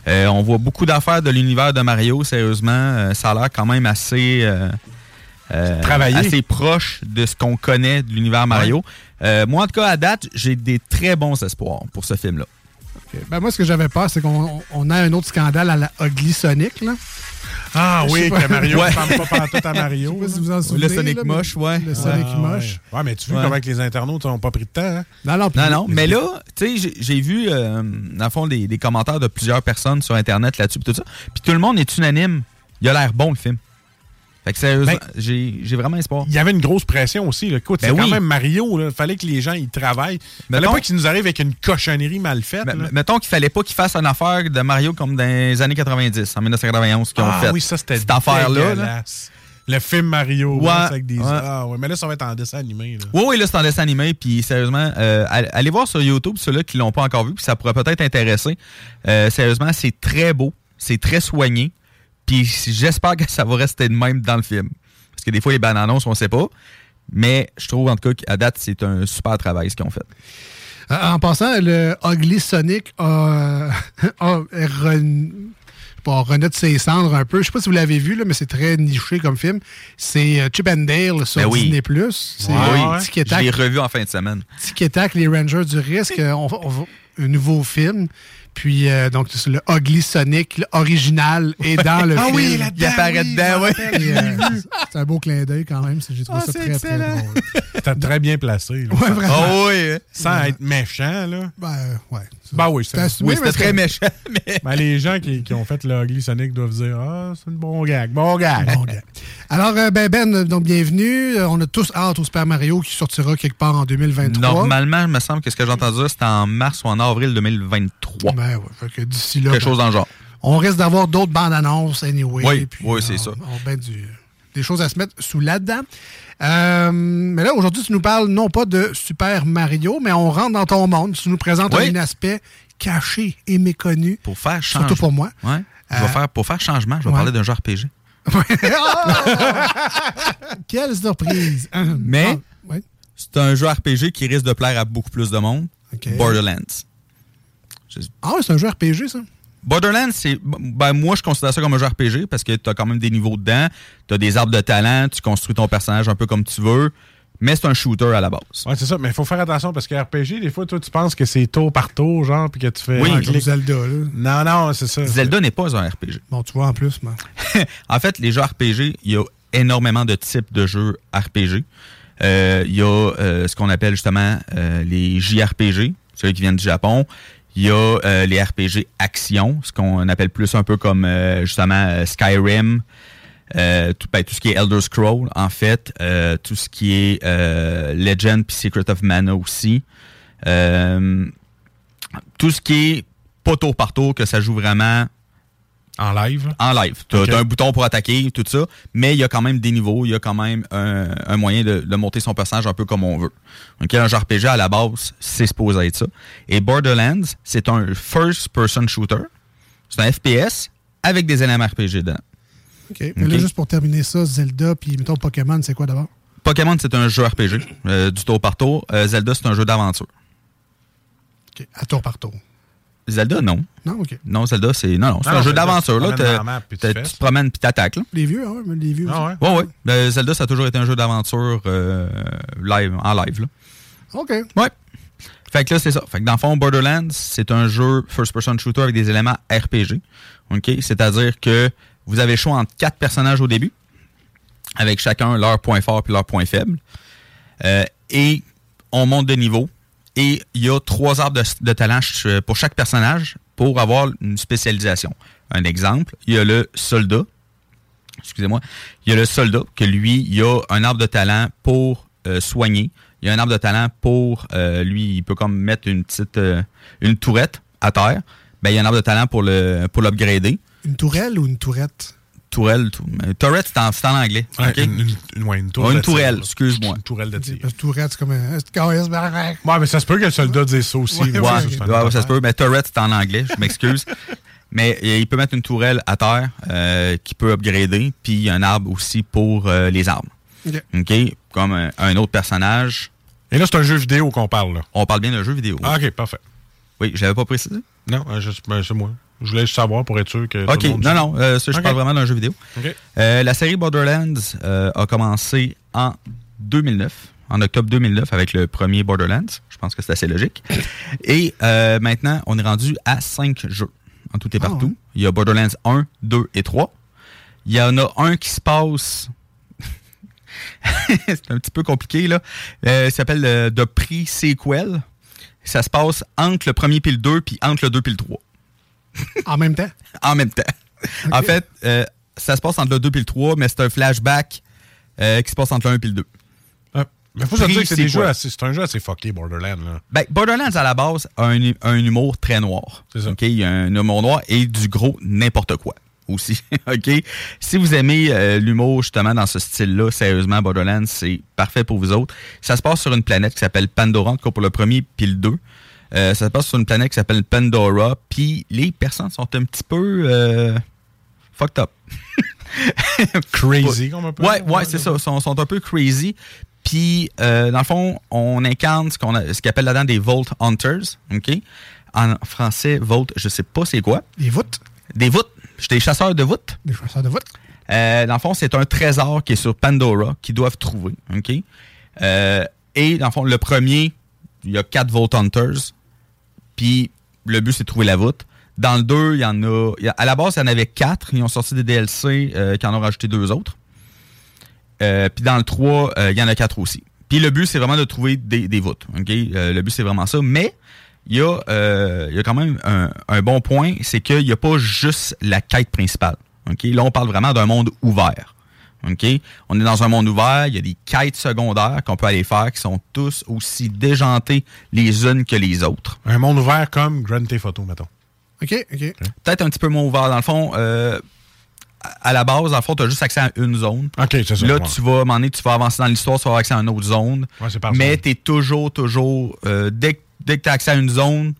Euh, on voit beaucoup d'affaires de l'univers de Mario, sérieusement. Euh, ça a l'air quand même assez. Euh, Travaillé. assez proche de ce qu'on connaît de l'univers Mario. Euh, moi, en tout cas, à date, j'ai des très bons espoirs pour ce film-là. Ben, moi, ce que j'avais peur, c'est qu'on on a un autre scandale à la Ugly Sonic. Là. Ah Je oui, que pas. Mario ne Ouais. ressemble pas pantoute à Mario. (laughs) Je sais pas si vous en souvenez, Le Sonic là, moche, ouais. Le Sonic Ah, moche. Ouais. Ouais, mais tu vois comment que les internautes n'ont pas pris de temps. Hein? Non, non, Non, non, mais là, tu sais, j'ai- vu, euh, dans le fond, des, des commentaires de plusieurs personnes sur Internet là-dessus, tout ça. Puis tout le monde est unanime. Il a l'air bon, le film. Fait que sérieusement, Ben, j'ai vraiment espoir. Il y avait une grosse pression aussi. Là. Écoute, Ben c'est quand oui. même Mario. Il fallait que les gens y travaillent. Il fallait pas qu'ils nous arrivent avec une cochonnerie mal faite. Mettons qu'il fallait pas qu'ils fassent une affaire de Mario comme dans les années 90, en 1991, qu'ils ont ah fait. oui, ça c'était Cette affaire-là. Le film Mario Ouais, avec des. ouais. Ah ouais, mais là, ça va être en dessin animé. Là. Oui, oui, là, c'est en dessin animé. Puis, sérieusement, euh, all- allez voir sur YouTube ceux-là qui l'ont pas encore vu. Puis, ça pourrait peut-être intéresser. Euh, sérieusement, c'est très beau. C'est très soigné. Puis, j'espère que ça va rester de même dans le film. Parce que des fois, les bandes annonces, on sait pas. Mais je trouve, en tout cas, qu'à date, c'est un super travail ce qu'ils ont fait. Euh, En passant, le Ugly Sonic a, (laughs) a re- pas, renaît de ses cendres un peu. Je sais pas si vous l'avez vu, là, mais c'est très niché comme film. C'est euh, Chip and Dale sur Ben oui. Disney+. C'est oui, euh, Je l'ai revu en fin de semaine. Tic et Tac, les Rangers du risque. Euh, on, on va- un nouveau film. Puis, euh, donc, c'est le Ugly Sonic, l'original, est dans le (laughs) Ah film. oui, là-dedans, Il apparaît oui, dedans, l'ai euh, c'est un beau clin d'œil quand même. J'ai trouvé Ah, ça c'est très, très excellent. drôle. T'as très bien placé. là. Ouais, vraiment. Ah oui. Sans être méchant, là. Ben, ouais. Ben oui, C'était c'est Oui, c'était très c'est- méchant. (laughs) Mais... Ben, les gens qui, qui ont fait le Ugly Sonic doivent dire Ah, c'est un bon gag, bon gag. Bon, gars. Alors, euh, ben, Ben, donc bienvenue. On a tous hâte au Super Mario qui sortira quelque part en 2023. Normalement, il me semble que ce que j'ai entendu dire, c'était en mars ou en avril 2023. Ben, que d'ici là, Quelque ben, chose dans le genre. on risque d'avoir d'autres bandes annonces, anyway. Oui, puis, oui, c'est euh, ça. on- ben, du- des choses à se mettre sous là-dedans. Euh, mais là, aujourd'hui, tu nous parles non pas de Super Mario, mais on rentre dans ton monde. Tu nous présentes Oui. un aspect caché et méconnu. Pour faire changement. Surtout pour moi. Ouais. Je vais Euh, faire, pour faire changement, je vais ouais. parler d'un jeu RPG. (laughs) Quelle surprise! Mais Ah, ouais. c'est un jeu RPG qui risque de plaire à beaucoup plus de monde. Borderlands. Ah, c'est un jeu RPG, ça? Borderlands, c'est. Ben, moi, je considère ça comme un jeu RPG parce que tu as quand même des niveaux dedans. Tu as des arbres de talent, tu construis ton personnage un peu comme tu veux. Mais c'est un shooter à la base. Ouais, c'est ça, mais il faut faire attention parce que RPG, des fois, toi, tu penses que c'est tour par tour, genre, puis que tu fais. Oui, un clic. Zelda, là. Non, non, c'est ça. Zelda n'est pas un RPG. Bon, tu vois, en plus, moi. (laughs) en fait, les jeux RPG, il y a énormément de types de jeux RPG. Euh, Il y a euh, ce qu'on appelle justement euh, les JRPG, ceux qui viennent du Japon. Il y a euh, les RPG action, ce qu'on appelle plus un peu comme euh, justement euh, Skyrim, euh, tout, ben, ce qui est Elder Scroll, en fait, tout ce qui est Legend puis Secret of Mana aussi. Tout ce qui est pas tour par tour, que ça joue vraiment En live? en live. Tu as, un bouton pour attaquer, tout ça, mais il y a quand même des niveaux, il y a quand même un, un moyen de, de monter son personnage un peu comme on veut. Donc, un jeu RPG, à la base, c'est supposé être ça. Et Borderlands, c'est un first-person shooter. C'est un FPS avec des éléments RPG dedans. OK. Mais là, juste pour terminer ça, Zelda, puis mettons Pokémon, c'est quoi d'abord? Pokémon, c'est un jeu RPG, euh, du tour par tour. Euh, Zelda, c'est un jeu d'aventure. OK. À tour par tour. Zelda, non. Non, OK. Non, Zelda, c'est. Non, non, c'est un jeu d'aventure. tu là. te promènes puis tu t'as- fais. Tu te promènes puis t'attaques. là. Les vieux, mais les vieux. Ah? Ouais, ouais. Ben, Zelda, ça a toujours été un jeu d'aventure euh, live, en live. Là. OK. Ouais. Fait que là, c'est ça. Fait que dans le fond, Borderlands, c'est un jeu first-person shooter avec des éléments RPG. OK? C'est-à-dire que vous avez le choix entre quatre personnages au début, avec chacun leur point fort puis leur point faible. Euh, et on monte de niveau. Et il y a trois arbres de, talent pour chaque personnage pour avoir une spécialisation. Un exemple, il y a le soldat. Excusez-moi. Il y a le soldat, que lui, il a un arbre de talent pour euh, soigner. Il y a un arbre de talent pour euh, lui, il peut comme mettre une petite euh, une tourette à terre. Ben, il y a un arbre de talent pour le pour l'upgrader. Une tourelle ou une tourette? Tourelle, tou- euh, tourette, c'est en, c'est en anglais. Ouais, une, une- une- ouais, une tourelle. excuse-moi. Une tourelle de tir. Parce que tourette, c'est comme un. carré, c'est barré. Ouais, mais ça se peut que le soldat dise ça aussi. Ouais, ça, se peut. Mais turret, c'est en anglais, je m'excuse. (laughs) mais euh, il peut mettre une tourelle à terre euh, qui peut upgrader, puis un arbre aussi pour euh, les armes. OK. Comme un, un autre personnage. Et là, c'est un jeu vidéo qu'on parle, là. On parle bien d'un jeu vidéo. Ah, OK, parfait. Oui, je l'avais pas précisé. Non, euh, ben, c'est moi. Je voulais juste savoir pour être sûr que. tout OK, le monde non, non, euh, ça, je parle vraiment d'un jeu vidéo. Euh, la série Borderlands euh, a commencé en 2009, en octobre 2009, avec le premier Borderlands. Je pense que c'est assez logique. Et euh, maintenant, on est rendu à cinq jeux, en tout et Ah, partout. Il y a Borderlands 1, 2 et 3. Il y en a un qui se passe... (laughs) c'est un petit peu compliqué, là. Euh, il s'appelle euh, The Pre-Sequel. Ça se passe entre le premier puis le 2, puis entre le 2 puis le 3 (laughs) En même temps? en même temps. En fait, euh, ça se passe entre le 2 et le 3, mais c'est un flashback euh, qui se passe entre le 1 et le 2. Ah, Mais faut se dire que c'est des C'est jeux quoi? assez, c'est un jeu assez fucké, Borderlands, là. Ben, Borderlands, à la base, a un, un humour très noir. C'est ça. Il y a un humour noir et du gros n'importe quoi aussi. (laughs) OK? Si vous aimez euh, l'humour, justement, dans ce style-là, sérieusement, Borderlands, c'est parfait pour vous autres. Ça se passe sur une planète qui s'appelle Pandora, en tout cas pour le premier puis le 2. Euh, ça se passe sur une planète qui s'appelle Pandora, puis les personnes sont un petit peu euh, fucked up. (laughs) Crazy, comme un peu. Ouais, ouais, c'est ça. Ils sont, sont un peu crazy. Puis, euh, dans le fond, on incarne ce qu'on a- ce qu'ils appellent là-dedans des Vault Hunters. OK? En français, Vault, je sais pas c'est quoi. Des voûtes? Des voûtes. J'étais chasseurs de voûtes. Des chasseurs de voûtes? Euh, dans le fond, c'est un trésor qui est sur Pandora qu'ils doivent trouver. OK? Euh, et dans le fond, le premier, il y a quatre Vault Hunters. Puis le but, c'est de trouver la voûte. Dans le 2, il y en a. À la base, il y en avait quatre. Ils ont sorti des DLC euh, qui en ont rajouté deux autres. Euh, puis dans le 3, euh, il y en a quatre aussi. Puis le but, c'est vraiment de trouver des, voûtes. OK? Euh, le but, c'est vraiment ça. Mais il y, a, quand même un, un bon point, c'est qu'il n'y a pas juste la quête principale. OK? Là, on parle vraiment d'un monde ouvert. OK? On est dans un monde ouvert, il y a des quêtes secondaires qu'on peut aller faire qui sont tous aussi déjantées les unes que les autres. Un monde ouvert comme Grand Theft Auto, mettons. OK, OK. Peut-être un petit peu moins ouvert. Dans le fond, euh, à la base, dans le fond, tu as juste accès à une zone. OK, c'est ça. Là, ouais. tu vas, à un moment donné, tu vas avancer dans l'histoire, tu vas avoir accès à une autre zone. Ouais, c'est parfait. mais tu es toujours, toujours, euh, dès, que- dès que tu as accès à une zone,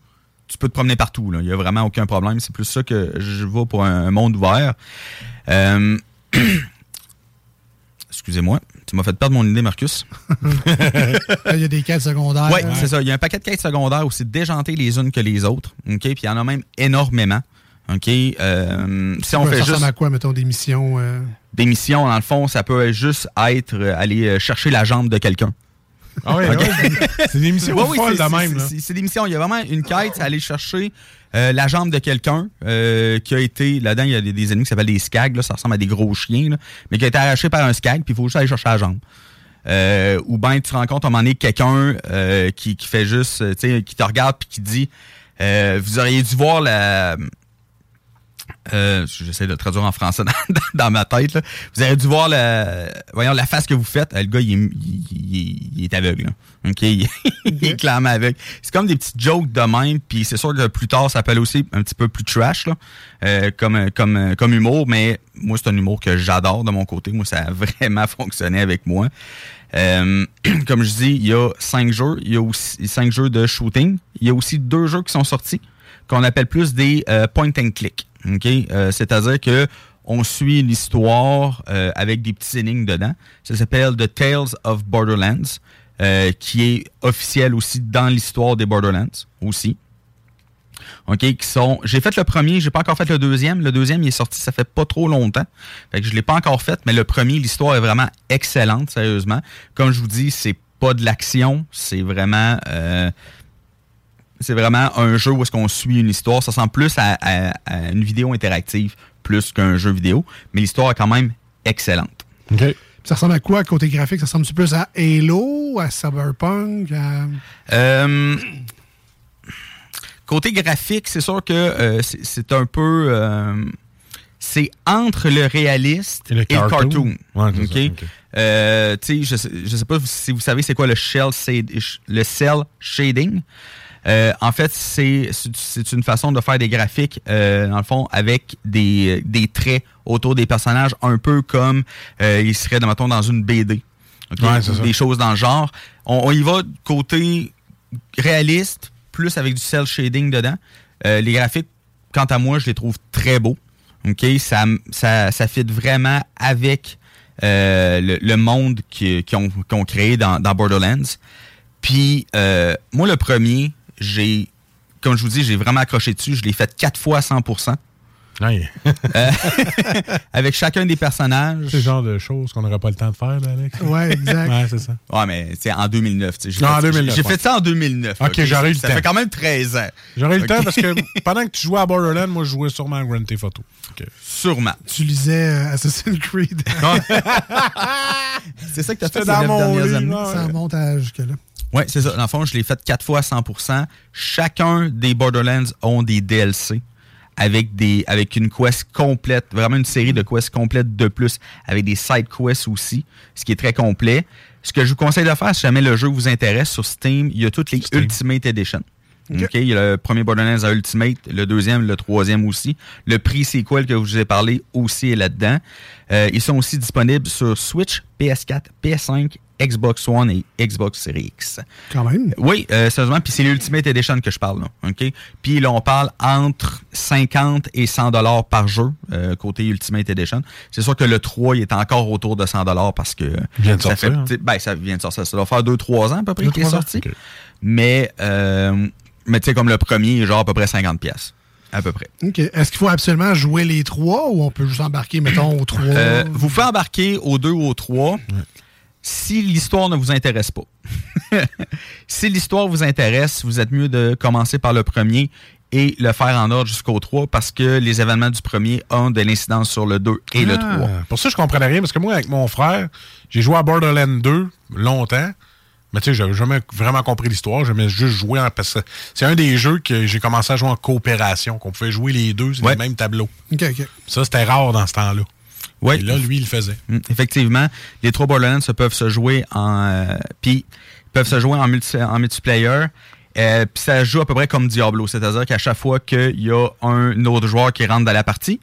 tu peux te promener partout. là. Il n'y a vraiment aucun problème. C'est plus ça que je vois pour un, un monde ouvert. Euh, (clears throat) Excusez-moi, tu m'as fait perdre mon idée, Marcus. (laughs) Il y a des quêtes secondaires. Oui, c'est ça. Il y a un paquet de quêtes secondaires aussi déjantées les unes que les autres. OK? Puis il y en a même énormément. OK? Euh, si on Ça fait ressemble juste à quoi, mettons, des missions? euh? des missions, dans le fond, ça peut juste être euh, aller euh, chercher la jambe de quelqu'un. Ah OK? ouais, c'est des missions (laughs) Ouais, oui, folles de même. c'est des missions. Il y a vraiment une quête, c'est aller chercher euh, la jambe de quelqu'un euh, qui a été. Là-dedans, il y a des, des ennemis qui s'appellent des skags. Là, ça ressemble à des gros chiens, là, mais qui a été arraché par un skag, puis il faut juste aller chercher la jambe. Euh, ou bien tu rencontres à un moment donné quelqu'un euh, qui, qui fait juste, euh, qui te regarde puis qui dit Vous auriez dû voir la. Euh, J'essaie de le traduire en français (laughs) dans, ma tête. Là. Vous auriez dû voir la, voyons, la face que vous faites. Euh, Le gars, il est, il, il- il est aveugle. là. OK? Il, (laughs) il est clairement aveugle. C'est comme des petites jokes de même. Puis c'est sûr que plus tard, ça peut aller aussi un petit peu plus trash là, euh, comme, comme, comme humour. Mais moi, c'est un humour que j'adore de mon côté. Moi, ça a (laughs) vraiment fonctionné avec moi. Euh, (clears throat) comme je dis, il y a cinq jeux. Il y a aussi cinq jeux de shooting. Il y a aussi deux jeux qui sont sortis qu'on appelle plus des euh, point and click. OK? Euh, C'est-à-dire que on suit l'histoire euh, avec des petits énigmes dedans. Ça s'appelle The Tales of Borderlands, qui est officiel aussi dans l'histoire des Borderlands aussi. OK, qui sont. J'ai fait le premier, j'ai pas encore fait le deuxième. Le deuxième, il est sorti, ça fait pas trop longtemps. Fait que je l'ai pas encore fait, mais le premier, l'histoire est vraiment excellente, sérieusement. Comme je vous dis, c'est pas de l'action, c'est vraiment. C'est vraiment un jeu où est-ce qu'on suit une histoire. Ça ressemble plus à, à- à une vidéo interactive plus qu'un jeu vidéo, mais l'histoire est quand même excellente. Ça ressemble à quoi côté graphique? Ça ressemble plus à Halo, à Cyberpunk? à- Euh, côté graphique, c'est sûr que euh, c'est un peu. euh, c'est entre le réaliste et le cartoon. Ouais, ça. Euh, je, je sais pas si vous savez c'est quoi le shell le cell shading. Euh, en fait, c'est une façon de faire des graphiques, euh, dans le fond, avec des, des traits autour des personnages, un peu comme euh, ils seraient, mettons, dans une BD. OK? Ouais, Ou ça. des choses dans le genre. On, on y va côté réaliste, plus avec du cell shading dedans. Euh, les graphiques, quant à moi, je les trouve très beaux. OK? Ça, ça, ça fit vraiment avec euh, le, le monde qui- qu'ils ont, qu'ils ont créé dans, dans Borderlands. Puis, euh, moi, le premier, j'ai, comme je vous dis, j'ai vraiment accroché dessus. Je l'ai fait quatre fois à 100% Euh, (laughs) avec chacun des personnages. C'est le genre de choses qu'on n'aurait pas le temps de faire, là, Alex. Ouais, exact. ouais, c'est ça. Ouais, mais c'est en 2009. tu sais. J'ai Non, en fait- 2009, J'ai ouais. fait ça en 2009. Ok, j'aurais eu le ça temps. fait quand même 13 ans. J'aurais eu le temps parce que (laughs) pendant que tu jouais à Borderlands, moi, je jouais sûrement à Grand Theft Auto. Ok. Sûrement. Tu lisais euh, Assassin's Creed. (laughs) c'est ça que t'as fait C'était ces dans mon dernières livre, années. là, Ça remonte à jusque-là. Oui, c'est ça. Dans le fond, je l'ai fait quatre fois à 100% Chacun des Borderlands ont des DLC avec des avec une quest complète, vraiment une série de quests complètes de plus, avec des side quests aussi, ce qui est très complet. Ce que je vous conseille de faire, si jamais le jeu vous intéresse, sur Steam, il y a toutes les Ultimate Edition. Il y a le premier Borderlands à Ultimate, le deuxième, le troisième aussi. Le prix sequel que je vous ai parlé aussi est là-dedans. Euh, ils sont aussi disponibles sur Switch, PS4, PS5, Xbox One et Xbox Series X. Quand même. Oui, euh, sérieusement, puis c'est l'Ultimate Edition que je parle là, OK? Puis là, on parle entre 50 et 100 dollars par jeu, euh, côté Ultimate Edition. C'est sûr que le 3, il est encore autour de 100 dollars parce que... Il vient de ça sortir, fait- hein? Ben, ça vient de sortir. Ça doit faire 2-3 ans à peu près Deux, qu'il est sorti. Mais, euh, mais tu sais, comme le premier, il est genre à peu près 50 pièces à peu près. OK. Est-ce qu'il faut absolument jouer les trois ou on peut juste embarquer, mettons, aux trois? Euh, vous pouvez embarquer aux deux ou aux trois si l'histoire ne vous intéresse pas. (laughs) si l'histoire vous intéresse, vous êtes mieux de commencer par le premier et le faire en ordre jusqu'au 3 parce que les événements du premier ont de l'incidence sur le 2 et le 3. Ah, Pour ça, je comprenais rien, parce que moi, avec mon frère, j'ai joué à Borderlands 2 longtemps. Mais tu sais, j'avais jamais vraiment compris l'histoire. J'aimais juste jouer en. Parce que c'est un des jeux que j'ai commencé à jouer en coopération, qu'on pouvait jouer les deux sur Ouais. les mêmes tableaux. Ça, c'était rare dans ce temps-là. Ouais. Et là, lui, il le faisait. Mm, Effectivement, les trois Borderlands se peuvent se jouer en euh, puis peuvent se jouer en, multi, en multiplayer. Euh, puis ça joue à peu près comme Diablo, c'est-à-dire qu'à chaque fois qu'il y a un autre joueur qui rentre dans la partie,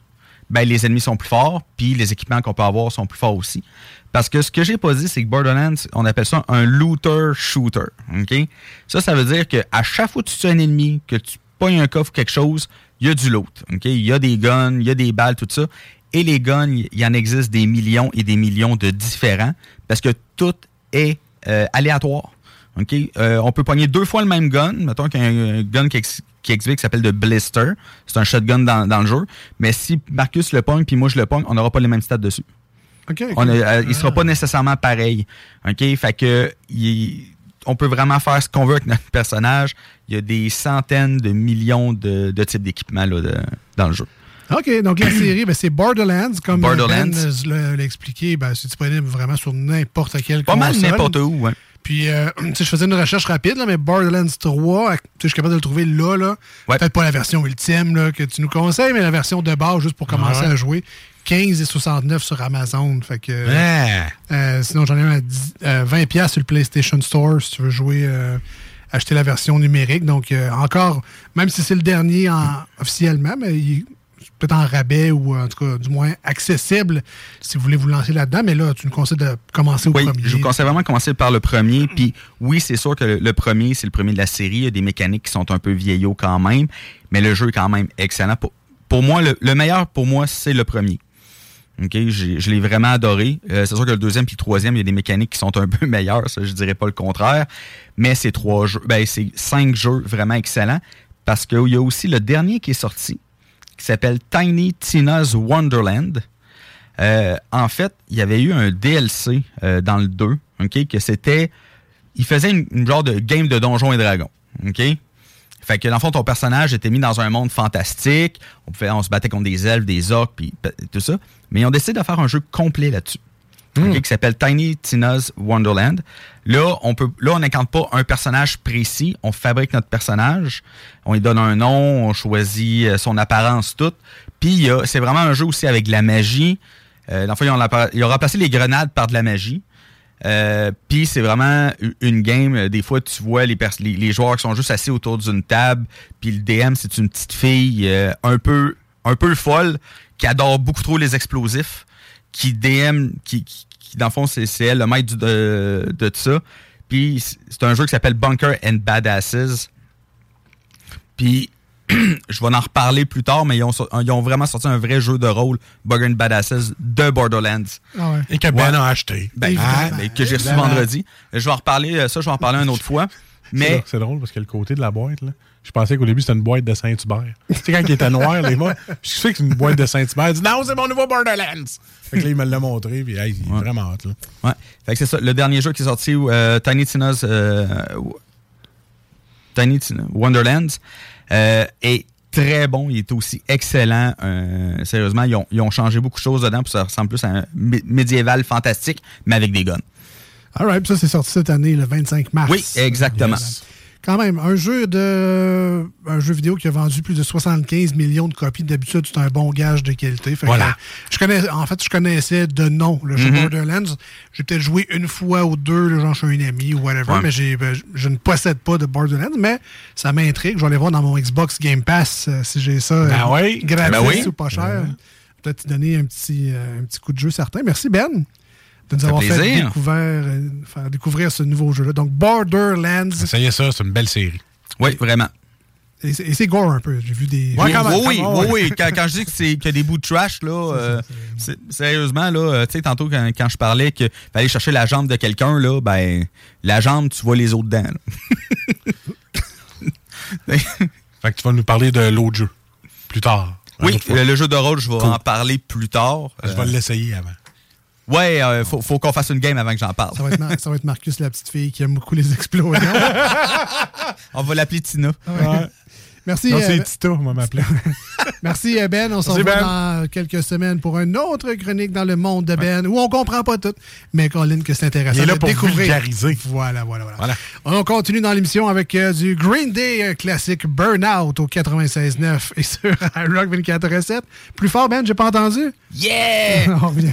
ben les ennemis sont plus forts, puis les équipements qu'on peut avoir sont plus forts aussi. Parce que ce que j'ai pas dit, c'est que Borderlands, on appelle ça un looter-shooter. OK? Ça, ça veut dire qu'à chaque fois que tu tues un ennemi, que tu pognes un coffre ou quelque chose, il y a du loot. OK? Il y a des guns, il y a des balles, tout ça. Et les guns, il y en existe des millions et des millions de différents parce que tout est euh, aléatoire. OK? Euh, on peut pogner deux fois le même gun. Mettons qu'il y a un, un gun qui, ex- qui existe qui s'appelle de Blister. C'est un shotgun dans, dans le jeu. Mais si Marcus le pogne puis moi je le pogne, on n'aura pas les mêmes stats dessus. OK. On a- euh, il sera pas nécessairement pareil. OK? Fait que il- on peut vraiment faire ce qu'on veut avec notre personnage. Il y a des centaines de millions de, de types d'équipements dans le jeu. OK, donc la série, ben, c'est Borderlands. Comme Borderlands. Ben l'a expliqué, ben, c'est disponible vraiment sur n'importe quel Pas mal n'importe où, ouais. Puis, euh, (clears throat) je faisais une recherche rapide, là, mais Borderlands 3, tu sais, je suis capable de le trouver là. là. Ouais. Peut-être pas la version ultime là, que tu nous conseilles, mais la version de base, juste pour commencer Ouais. à jouer. 15,69 sur Amazon. Fait que, Ouais. euh, sinon, j'en ai un à 10 euh, 20$ piastres sur le PlayStation Store si tu veux jouer, euh, acheter la version numérique. Donc, encore, même si c'est le dernier en- officiellement, mais il peut-être en rabais ou en tout cas, du moins accessible si vous voulez vous lancer là-dedans. Mais là, tu nous conseilles de commencer au Oui, premier. je vous conseille vraiment de commencer par le premier. Puis oui, c'est sûr que le, le premier, c'est le premier de la série. Il y a des mécaniques qui sont un peu vieillots quand même, mais le jeu est quand même excellent. Pour, pour moi, le, le meilleur pour moi, c'est le premier. Je l'ai vraiment adoré. Euh, c'est sûr que le deuxième puis le troisième, il y a des mécaniques qui sont un (laughs) peu meilleures, ça, je dirais pas le contraire. Mais c'est trois jeux, ben c'est cinq jeux vraiment excellents. parce qu'il y a aussi le dernier qui est sorti, qui s'appelle Tiny Tina's Wonderland. Euh, en fait, il y avait eu un DLC euh, dans le 2, OK, que c'était... Il faisait une, genre de game de Donjons et Dragons, OK? Fait que, dans le fond, ton personnage était mis dans un monde fantastique. On, se battait contre des elfes, des orques, puis tout ça. Mais ils ont décidé de faire un jeu complet là-dessus. OK, qui s'appelle Tiny Tina's Wonderland. Là, on peut, là, on n'incarne pas un personnage précis. On fabrique notre personnage. On lui donne un nom, on choisit euh, son apparence, tout. Puis, c'est vraiment un jeu aussi avec de la magie. Euh, dans le ils ont, remplacé les grenades par de la magie. Euh, Puis c'est vraiment une game. euh, Des fois, tu vois les, les, les joueurs qui sont juste assis autour d'une table. Puis le DM, c'est une petite fille euh, un peu un peu folle qui adore beaucoup trop les explosifs, qui DM, qui, qui, qui, dans le fond, c'est elle le maître du- de, de tout ça. Puis c'est- un jeu qui s'appelle Bunker and Badasses. Puis (clears throat) je vais en reparler plus tard, mais ils ont, sor- ils ont vraiment sorti un vrai jeu de rôle, Bunker and Badasses, de Borderlands. Ah ouais. Et que Ben a acheté. Ben, ben, que j'ai reçu vendredi. Je vais en reparler, euh, ça, je vais en reparler une autre fois. (laughs) C'est Mais drôle- C'est drôle parce que le côté de la boîte, là, je pensais qu'au début, c'était une boîte de Saint-Hubert. tu sais, quand il était noir, les mots, je sais que c'est une boîte de Saint-Hubert. Il dit non, c'est mon nouveau Borderlands. Fait que là, il me l'a montré, puis hey, il est vraiment hâte. Là. Ouais. Fait que c'est ça. Le dernier jeu qui est sorti, euh, Tiny Tina's euh, Tiny Tina Wonderlands, euh, est très bon. Il est aussi excellent. Euh, sérieusement, ils ont, ils ont changé beaucoup de choses dedans pour que ça ressemble plus à un mé- médiéval fantastique, mais avec des guns. All right, puis ça, c'est sorti cette année, le 25 mars. Oui, exactement. Quand même, un jeu de un jeu vidéo qui a vendu plus de 75 millions de copies d'habitude, c'est un bon gage de qualité. Fait Voilà. je connais, en fait, je connaissais de nom le jeu Mhm. Borderlands. J'ai peut-être joué une fois ou deux, là, genre chez un ami ou whatever, Ouais. mais j'ai, ben, je ne possède pas de Borderlands, mais ça m'intrigue. Je vais aller voir dans mon Xbox Game Pass euh, si j'ai ça Ben euh, oui. gratis Ben oui. ou pas cher. Peut-être te donner un petit, euh, un petit coup de jeu certain. Merci Ben de nous avoir fait fait plaisir. découvrir, euh, faire découvrir ce nouveau jeu-là. Donc Borderlands. Essayez ça, c'est une belle série. Oui, vraiment. Et c'est et c'est gore un peu. J'ai vu des. Ouais, oui, quand même, oui, oui, quand même, oui, oui. Quand, quand je dis que c'est qu'il y a des bouts de trash, là, euh, c'est- sérieusement, là, euh, tu sais, tantôt, quand, quand je parlais que fallait aller chercher la jambe de quelqu'un, là, ben, la jambe, tu vois les autres dents. (laughs) Fait que tu vas nous parler de l'autre jeu plus tard. oui, le, le jeu de rôle, je vais Cool. en parler plus tard. Je vais Euh, l'essayer avant. Ouais, euh, faut, faut qu'on fasse une game avant que j'en parle. Ça va, être Mar- ça va être Marcus, la petite fille qui aime beaucoup les explosions. (laughs) On va l'appeler Tina. Ouais. Merci. Non, euh, on m'appeler. (laughs) merci euh, Ben. On se revoit Ben. dans quelques semaines pour une autre chronique dans le monde de Ben où on comprend pas tout. Mais Colin, que c'est intéressant Il est là de pour découvrir. vulgariser. Voilà, voilà, voilà. Voilà. On continue dans l'émission avec euh, du Green Day euh, classique Burnout au 96.9 et sur (laughs) Rock 24.7. Plus fort, Ben, j'ai pas entendu? Yeah! (laughs) On revient.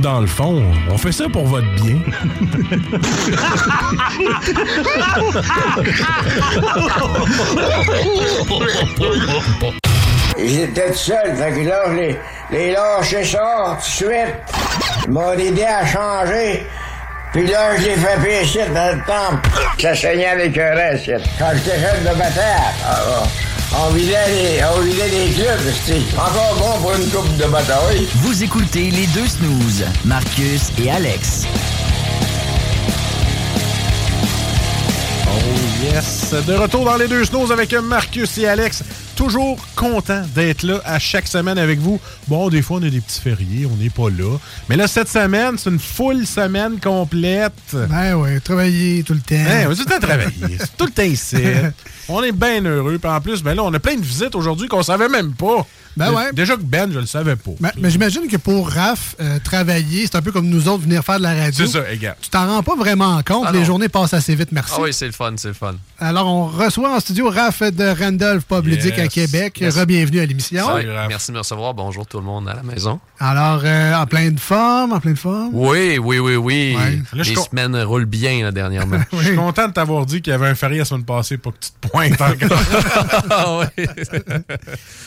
Dans le fond, on fait ça pour votre bien. J'étais tout seul, fait que là, je les, les lâché ça tout de suite. Ils m'ont aidé à changer. Puis là, je l'ai fait pécher dans le temple. Ça saignait un reste. Quand j'étais jeune de bataille, ah, bon, on vidait les, on vidait les clubs, encore bon pour une coupe de bataille. Vous écoutez les deux snooze, Marcus et Alex. Oh Yes. De retour dans les deux snows avec Marcus et Alex. Toujours content d'être là à chaque semaine avec vous. Bon, des fois, on a des petits fériés, on n'est pas là. Mais là, cette semaine, c'est une full semaine complète. Ben ouais, travailler tout le temps. Ben, on tout le temps travailler. Tout le temps ici. (laughs) On est bien heureux. Puis en plus, ben là, on a plein de visites aujourd'hui qu'on savait même pas. Ben ouais. Déjà que Ben, je le savais pas. Mais, mais j'imagine que pour Raph, euh, travailler, c'est un peu comme nous autres venir faire de la radio. C'est ça, égal. Tu t'en rends pas vraiment compte. Ah les non. journées passent assez vite, merci. Ah oui, c'est le fun, c'est le fun. Alors, on reçoit en studio Raph de Randolph Pub Ludique à Québec. Yes. Re-bienvenue à l'émission. Merci de me recevoir. Bonjour tout le monde à la maison. Alors, euh, en pleine forme, en pleine forme? Oui, oui, oui, oui. Là, Les con- semaines roulent bien là, dernièrement. (laughs) Je suis content de t'avoir dit qu'il y avait un férié la semaine passée pour que tu te pointes encore. (laughs) Ah oui.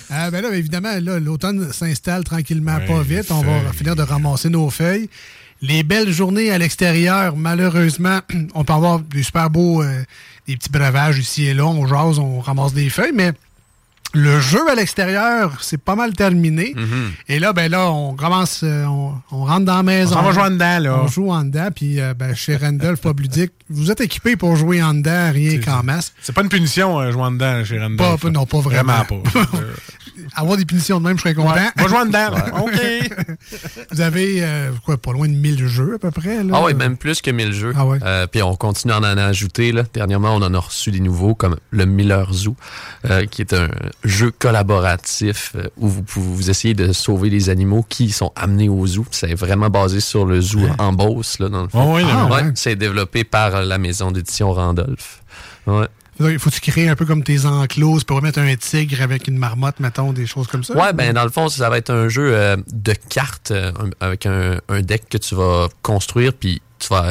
Ah, (laughs) ben là, évidemment, là, l'automne s'installe tranquillement, Ouais, pas vite. On va finir de ramasser nos feuilles. Les belles journées à l'extérieur, malheureusement, (clears throat) on peut avoir des super beaux, euh, des petits breuvages ici et là. On jase, on ramasse des feuilles, mais le jeu à l'extérieur, c'est pas mal terminé. Mm-hmm. Et là, ben là, on commence, euh, on, on rentre dans la maison. On va jouer en dedans, là. On joue en dedans, puis euh, ben, chez Randolph (laughs) vous êtes équipés pour jouer en dedans, rien qu'en masse. C'est pas une punition, euh, jouer en dedans chez Randolph. Pas- non, pas vraiment. Vraiment pas. (laughs) Avoir des punitions de même, je serais content. Ouais, va jouer dedans. là. (laughs) OK. (laughs) Vous avez, euh, quoi, pas loin de 1000 jeux à peu près? Là? Ah oui, même plus que 1000 jeux. Euh, puis on continue à en ajouter. Là. Dernièrement, on en a reçu des nouveaux comme le Miller Zoo, euh, qui est un jeu collaboratif euh, où vous, pouvez- vous essayez de sauver les animaux qui sont amenés au zoo. C'est vraiment basé sur le zoo en Beauce, là, dans le fond. Ah oui, ouais. C'est développé par la maison d'édition Randolph. Ouais. Il faut tu créer un peu comme tes enclos? Pour mettre un tigre avec une marmotte, mettons, des choses comme ça? Ouais, ben dans le fond, ça va être un jeu euh, de cartes euh, avec un, un deck que tu vas construire, puis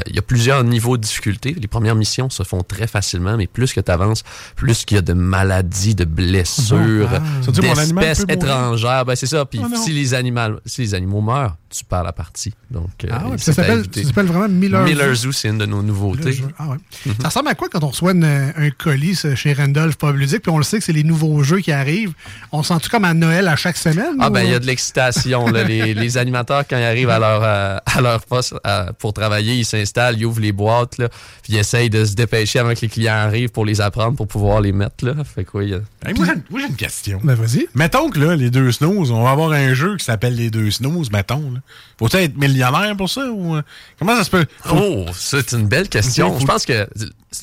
il y a plusieurs niveaux de difficulté. Les premières missions se font très facilement, mais plus que tu avances, plus qu'il y a de maladies, de blessures, Ah. Animal d'espèces étrangères. Ben c'est ça. Puis Oh non. si les animaux, si les animaux meurent, tu perds la partie. Donc euh, Ah ouais, ça s'appelle vraiment Miller, Miller Zoo. Zoo, c'est une de nos nouveautés. Ah ouais. Ça ressemble à quoi quand on reçoit une- un colis ça, chez Randolph Pub Ludique, puis on le sait que c'est les nouveaux jeux qui arrivent? On se sent-tu comme à Noël à chaque semaine? Ah ou- ben il y a de l'excitation. les, les animateurs, quand ils arrivent à leur, euh, à leur poste euh, pour travailler, ils s'installent, ils ouvrent les boîtes, là, puis ils essayent de se dépêcher avant que les clients arrivent pour les apprendre, pour pouvoir les mettre. Là. Fait que oui, Hey, moi, j'ai- une question. Ben, vas-y. Mettons que là, les deux snooze, on va avoir un jeu qui s'appelle les deux snooze, mettons. Là. Faut-tu être millionnaire pour ça? Ou, euh, comment ça se peut? Faut- Oh, c'est une belle question. Faut- Je pense que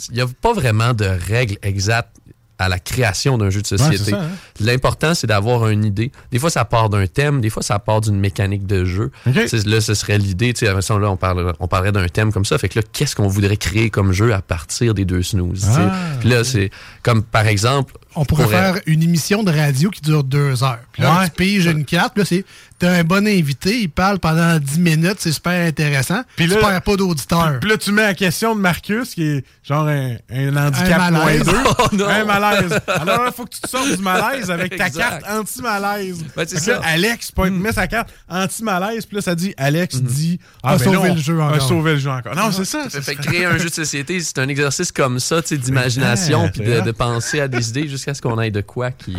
il n'y a pas vraiment de règles exactes à la création d'un jeu de société. hein? L'important, c'est d'avoir une idée. Des fois, ça part d'un thème, des fois, ça part d'une mécanique de jeu. Là, ce serait l'idée. tu sais, à ce moment-là, on, parle, on parlerait d'un thème comme ça. Fait que là, qu'est-ce qu'on voudrait créer comme jeu à partir des deux snooze? Ah, Puis là, c'est comme, par exemple... On pourrait pourrait- faire une émission de radio qui dure deux heures. Puis là, Ouais. tu piges une carte. Puis là, c'est t'as un bon invité, il parle pendant 10 minutes, c'est super intéressant. Puis là- tu perds pas d'auditeur. Puis là, tu mets la question de Marcus, qui est genre un, un handicap Un moins malaise. deux. (laughs) Oh non. un malaise. Alors là, il faut que tu te sortes du malaise avec ta Exact. carte anti-malaise. Ben, c'est là, ça. Alex point- met sa carte anti-malaise, puis là, ça dit Alex dit A ben sauvé là, on- le jeu a encore. sauvé le jeu encore. Non, c'est ça. Ça fait créer un jeu de société, c'est un exercice comme ça, tu sais, d'imagination, Ah, puis de, penser à des idées jusqu'à ce qu'on aille de quoi qui,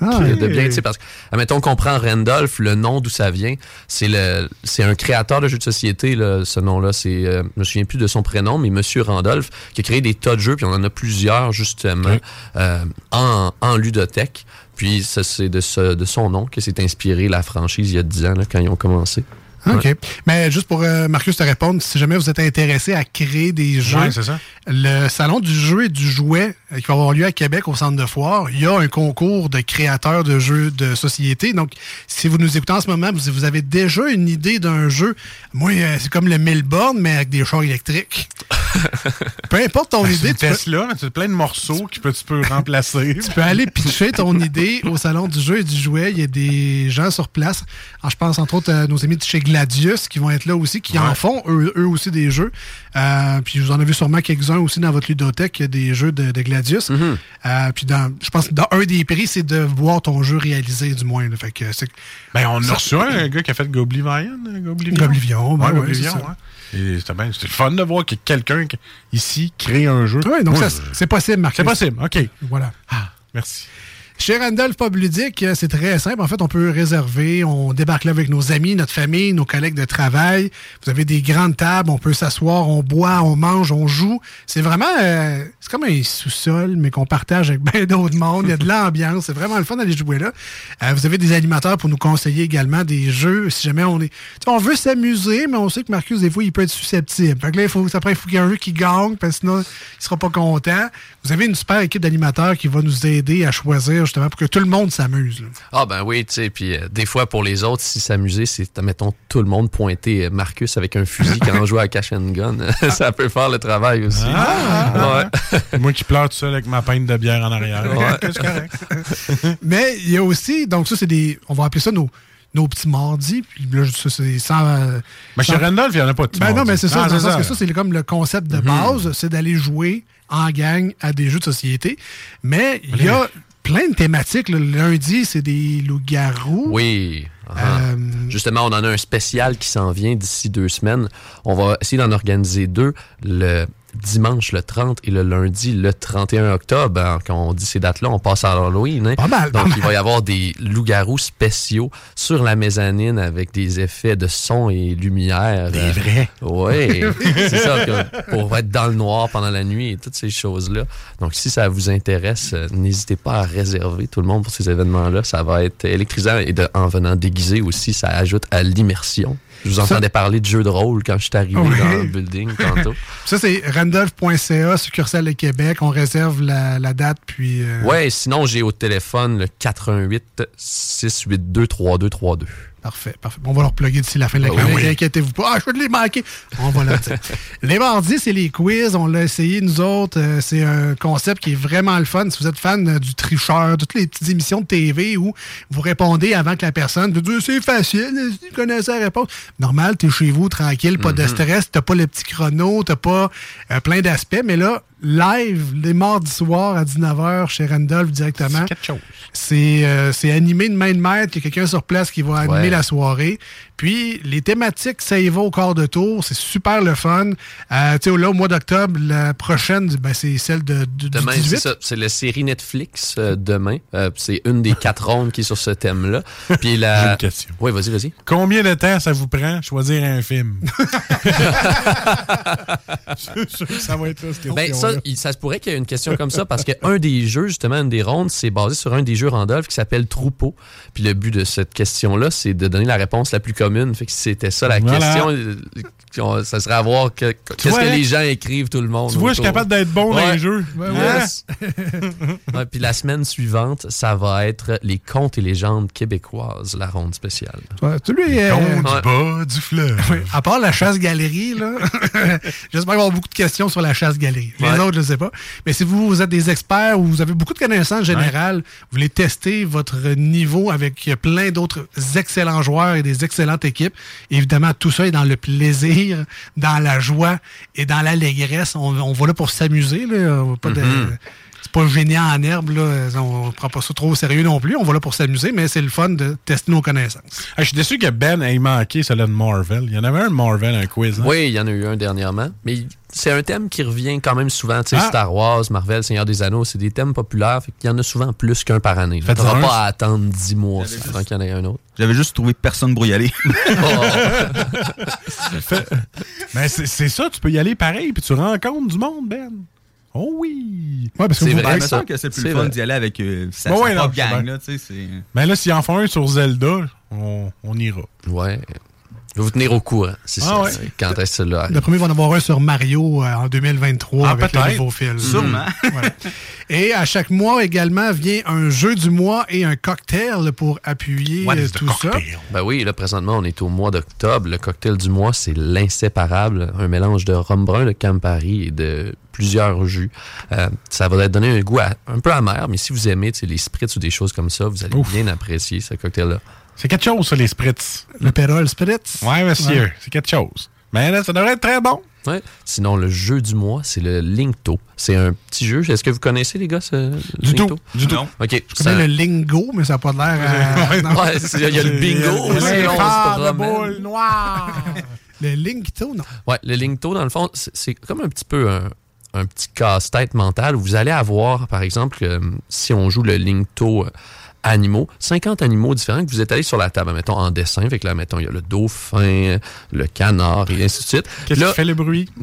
Ah, qui oui. de bien, tu sais, parce que, admettons qu'on prend Randolph, le nom d'où ça vient, c'est le, c'est un créateur de jeux de société, là, ce nom-là, c'est, euh, je me souviens plus de son prénom, mais Monsieur Randolph, qui a créé des tas de jeux, puis on en a plusieurs, justement, euh, en, en ludothèque. Puis ça, c'est de, ce- de son nom que s'est inspiré la franchise il y a 10 ans, là, quand ils ont commencé. OK. Ouais. Mais juste pour euh, Marcus te répondre, si jamais vous êtes intéressé à créer des jeux, Ouais, c'est ça. le salon du jeu et du jouet qui va avoir lieu à Québec au centre de foire, il y a un concours de créateurs de jeux de société. Donc, si vous nous écoutez en ce moment, vous, vous avez déjà une idée d'un jeu. Moi, euh, c'est comme le Melbourne, mais avec des chars électriques. (laughs) Peu importe ton Ben, c'est idée, tu peux, Tesla, mais tu as plein de morceaux que tu peux remplacer. (laughs) tu peux aller pitcher ton idée au salon du jeu et du jouet. Il y a des gens sur place. Alors, je pense entre autres à nos amis de chez Gladius qui vont être là aussi, qui en font eux, eux aussi des jeux. Euh, puis vous en avez sûrement quelques-uns aussi dans votre ludothèque, il y a des jeux de, de Gladius. Euh, puis dans, je pense que dans un des prix, c'est de voir ton jeu réalisé du moins. là. Fait que c'est Ben, on a reçu un, un gars qui a fait Goblivion. euh, Goblivion, Goblivion, ben ouais, Goblivion, ouais. C'était bien- c'était le fun de voir que quelqu'un ici crée un jeu. Ouais, donc c'est possible, Marcus. C'est possible, OK. Voilà. Ah, merci. Chez Randolph Pub Ludique, euh, c'est très simple. En fait, on peut réserver. On débarque là avec nos amis, notre famille, nos collègues de travail. Vous avez des grandes tables. On peut s'asseoir, on boit, on mange, on joue. C'est vraiment... euh, c'est comme un sous-sol, mais qu'on partage avec (laughs) bien d'autres mondes. Il y a de l'ambiance. C'est vraiment le fun d'aller jouer là. Euh, vous avez des animateurs pour nous conseiller également des jeux. Si jamais on est... tu sais, on veut s'amuser, mais on sait que Marcus, des fois, il peut être susceptible. Fait que là, il faut, après, il faut qu'il y ait un jeu qui gagne, parce que sinon, il sera pas content. Vous avez une super équipe d'animateurs qui va nous aider à choisir, justement, pour que tout le monde s'amuse. Ah ben oui, tu sais, puis euh, des fois pour les autres, si s'amuser, c'est, mettons, tout le monde pointer euh, Marcus avec un fusil quand on joue à Cash and Gun. (laughs) ça peut faire le travail aussi. Ah! Ouais. (laughs) Moi qui pleure tout seul avec ma pinte de bière en arrière. Ouais. (laughs) C'est correct. Mais il y a aussi, donc ça, c'est des, on va appeler ça nos, nos petits mardis. Puis là, ça, c'est sans. euh, Mais chez sans- Randolph, il n'y en a pas de petits Ben non, mais c'est ça. Ah, ça. que ça, c'est comme le concept de Mhm. base, c'est d'aller jouer en gang à des jeux de société. Mais il y a plein de thématiques. Le lundi, c'est des loups-garous. Oui. Ah. Euh, Justement, on en a un spécial qui s'en vient d'ici deux semaines. On va essayer d'en organiser deux, le dimanche le 30 et le lundi le 31 octobre. Alors, Quand on dit ces dates-là, on passe à Halloween. hein. Pas mal, pas Donc, mal. il va y avoir des loups-garous spéciaux sur la mezzanine avec des effets de son et lumière. Des Euh, vrais. Oui, (laughs) c'est ça. pour être dans le noir pendant la nuit et toutes ces choses-là. Donc, si ça vous intéresse, euh, n'hésitez pas à réserver tout le monde pour ces événements-là. Ça va être électrisant et de- en venant déguisé aussi, ça ajoute à l'immersion. Je vous entendais parler de jeux de rôle quand je suis arrivé Oui. dans le building tantôt. (laughs) Ça, c'est randolph.ca, succursale de Québec. On réserve la, la date, puis... euh, Ouais, sinon, j'ai au téléphone le 88 682 3232. Parfait, parfait. On va leur plugger d'ici la fin de la Ah chronique. oui. Inquiétez-vous pas. Ah, je vais les manquer. On va là. (laughs) les mardis, c'est les quiz. On l'a essayé, nous autres. Euh, c'est un concept qui est vraiment le fun. Si vous êtes fan euh, du tricheur, toutes les petites émissions de TV où vous répondez avant que la personne vous dit c'est facile, tu connais la réponse. Normal, t'es chez vous, tranquille, pas de Mhm. stress, t'as pas le petit chrono, t'as pas euh, plein d'aspects. Mais là, live, les mardis soirs à 19h chez Randolph directement. quelque chose. C'est euh, c'est animé de main de maître. Il y a quelqu'un sur place qui va animer Ouais. la soirée. Puis, les thématiques, ça y va au quart de tour. C'est super le fun. Euh, tu sais, là, au mois d'octobre, la prochaine, ben, c'est celle de, de- du Demain, c'est 18. ça. C'est la série Netflix euh, demain. Euh, c'est une des quatre (laughs) rondes qui est sur ce thème-là. Puis la... J'ai une question. Oui, vas-y, vas-y. Combien de temps ça vous prend choisir un film? Je (laughs) ça va être là, cette Ben, ça, il- ça se pourrait qu'il y ait une question comme ça parce qu'un des jeux, justement, une des rondes, c'est basé sur un des jeux Randolph qui s'appelle Troupeau. Puis le but de cette question-là, c'est de donner la réponse la plus commune. Fait que si c'était ça la Voilà. question, euh, ça serait à voir que- qu'est-ce que hein? les gens écrivent tout le monde. Tu vois, je suis capable d'être bon dans les jeux. Hein? yes. (laughs) Ouais, puis la semaine suivante, ça va être les contes et légendes québécoises, la ronde spéciale. Ouais, tu lui, euh, du bas du fleuve. oui, à part la chasse-galerie, là, (laughs) j'espère avoir beaucoup de questions sur la chasse-galerie. Les Ouais. autres, je ne sais pas. Mais si vous, vous êtes des experts ou vous avez beaucoup de connaissances générales, vous voulez tester votre niveau avec plein d'autres excellents joueurs et des excellentes équipes, évidemment, tout ça est dans le plaisir, dans la joie et dans l'allégresse. On, on va là pour s'amuser. là. Pas de- Mhm. C'est pas génial en herbe, là. On prend pas ça trop au sérieux non plus. On va là pour s'amuser, mais c'est le fun de tester nos connaissances. Ah, je suis déçu que Ben ait manqué celui de Marvel. Il y en avait un de Marvel, un quiz. hein? Oui, il y en a eu un dernièrement. Mais c'est un thème qui revient quand même souvent. Tu sais, Ah. Star Wars, Marvel, Seigneur des Anneaux, c'est des thèmes populaires. Fait qu'il y en a souvent plus qu'un par année. Tu n'auras pas à attendre 10 mois avant qu'il y en ait un autre. J'avais juste trouvé personne pour y aller. (laughs) (laughs) Mais c'est c'est ça, tu peux y aller pareil, puis tu rencontres du monde, Ben. Oh oui! Ouais, parce C'est vrai, ben, ça que c'est plus le fun d'y aller avec euh, sa, Ouais, sa ouais, non, propre gang. Là. Mais là, s'ils en font un sur Zelda, on, on ira. Ouais. Je vais vous tenir au courant, c'est Ah ça. ouais. c'est Quand est-ce que là? Le premier va en avoir un sur Mario euh, en 2023 Ah, avec le nouveau film. Sûrement. Ouais. Et à chaque mois également vient un jeu du mois et un cocktail pour appuyer What euh, is the tout ça. cocktail? Ben oui, là, présentement, on est au mois d'octobre. Le cocktail du mois, c'est l'inséparable. Un mélange de rhum brun, de Campari et de plusieurs jus. Euh, ça va donner un goût à- un peu amer, mais si vous aimez les spritz ou des choses comme ça, vous allez Ouf. bien apprécier ce cocktail-là. C'est quelque chose, ça, les spritz. Le Perol Spritz? Ouais, monsieur, Ouais. c'est quelque chose. Mais là, ça devrait être très bon. Ouais. Sinon, le jeu du mois, c'est le Linkto. C'est un petit jeu. Est-ce que vous connaissez, les gars, ce Du Linkto? tout, du tout. Non. OK. Je connais le lingo, mais ça n'a pas l'air. (laughs) Ouais, il y a le bingo Le aussi, promène. boule noire. le Linkto, non. Ouais, le Linkto, dans le fond, c'est- c'est comme un petit peu un, un petit casse-tête mental où vous allez avoir, par exemple, euh, si on joue le Linkto euh, animaux, 50 animaux différents que vous êtes allés sur la table, mettons, en dessin. Fait que là, mettons, il y a le dauphin, le canard et ainsi de suite. Qu'est-ce qui fait le bruit? (laughs)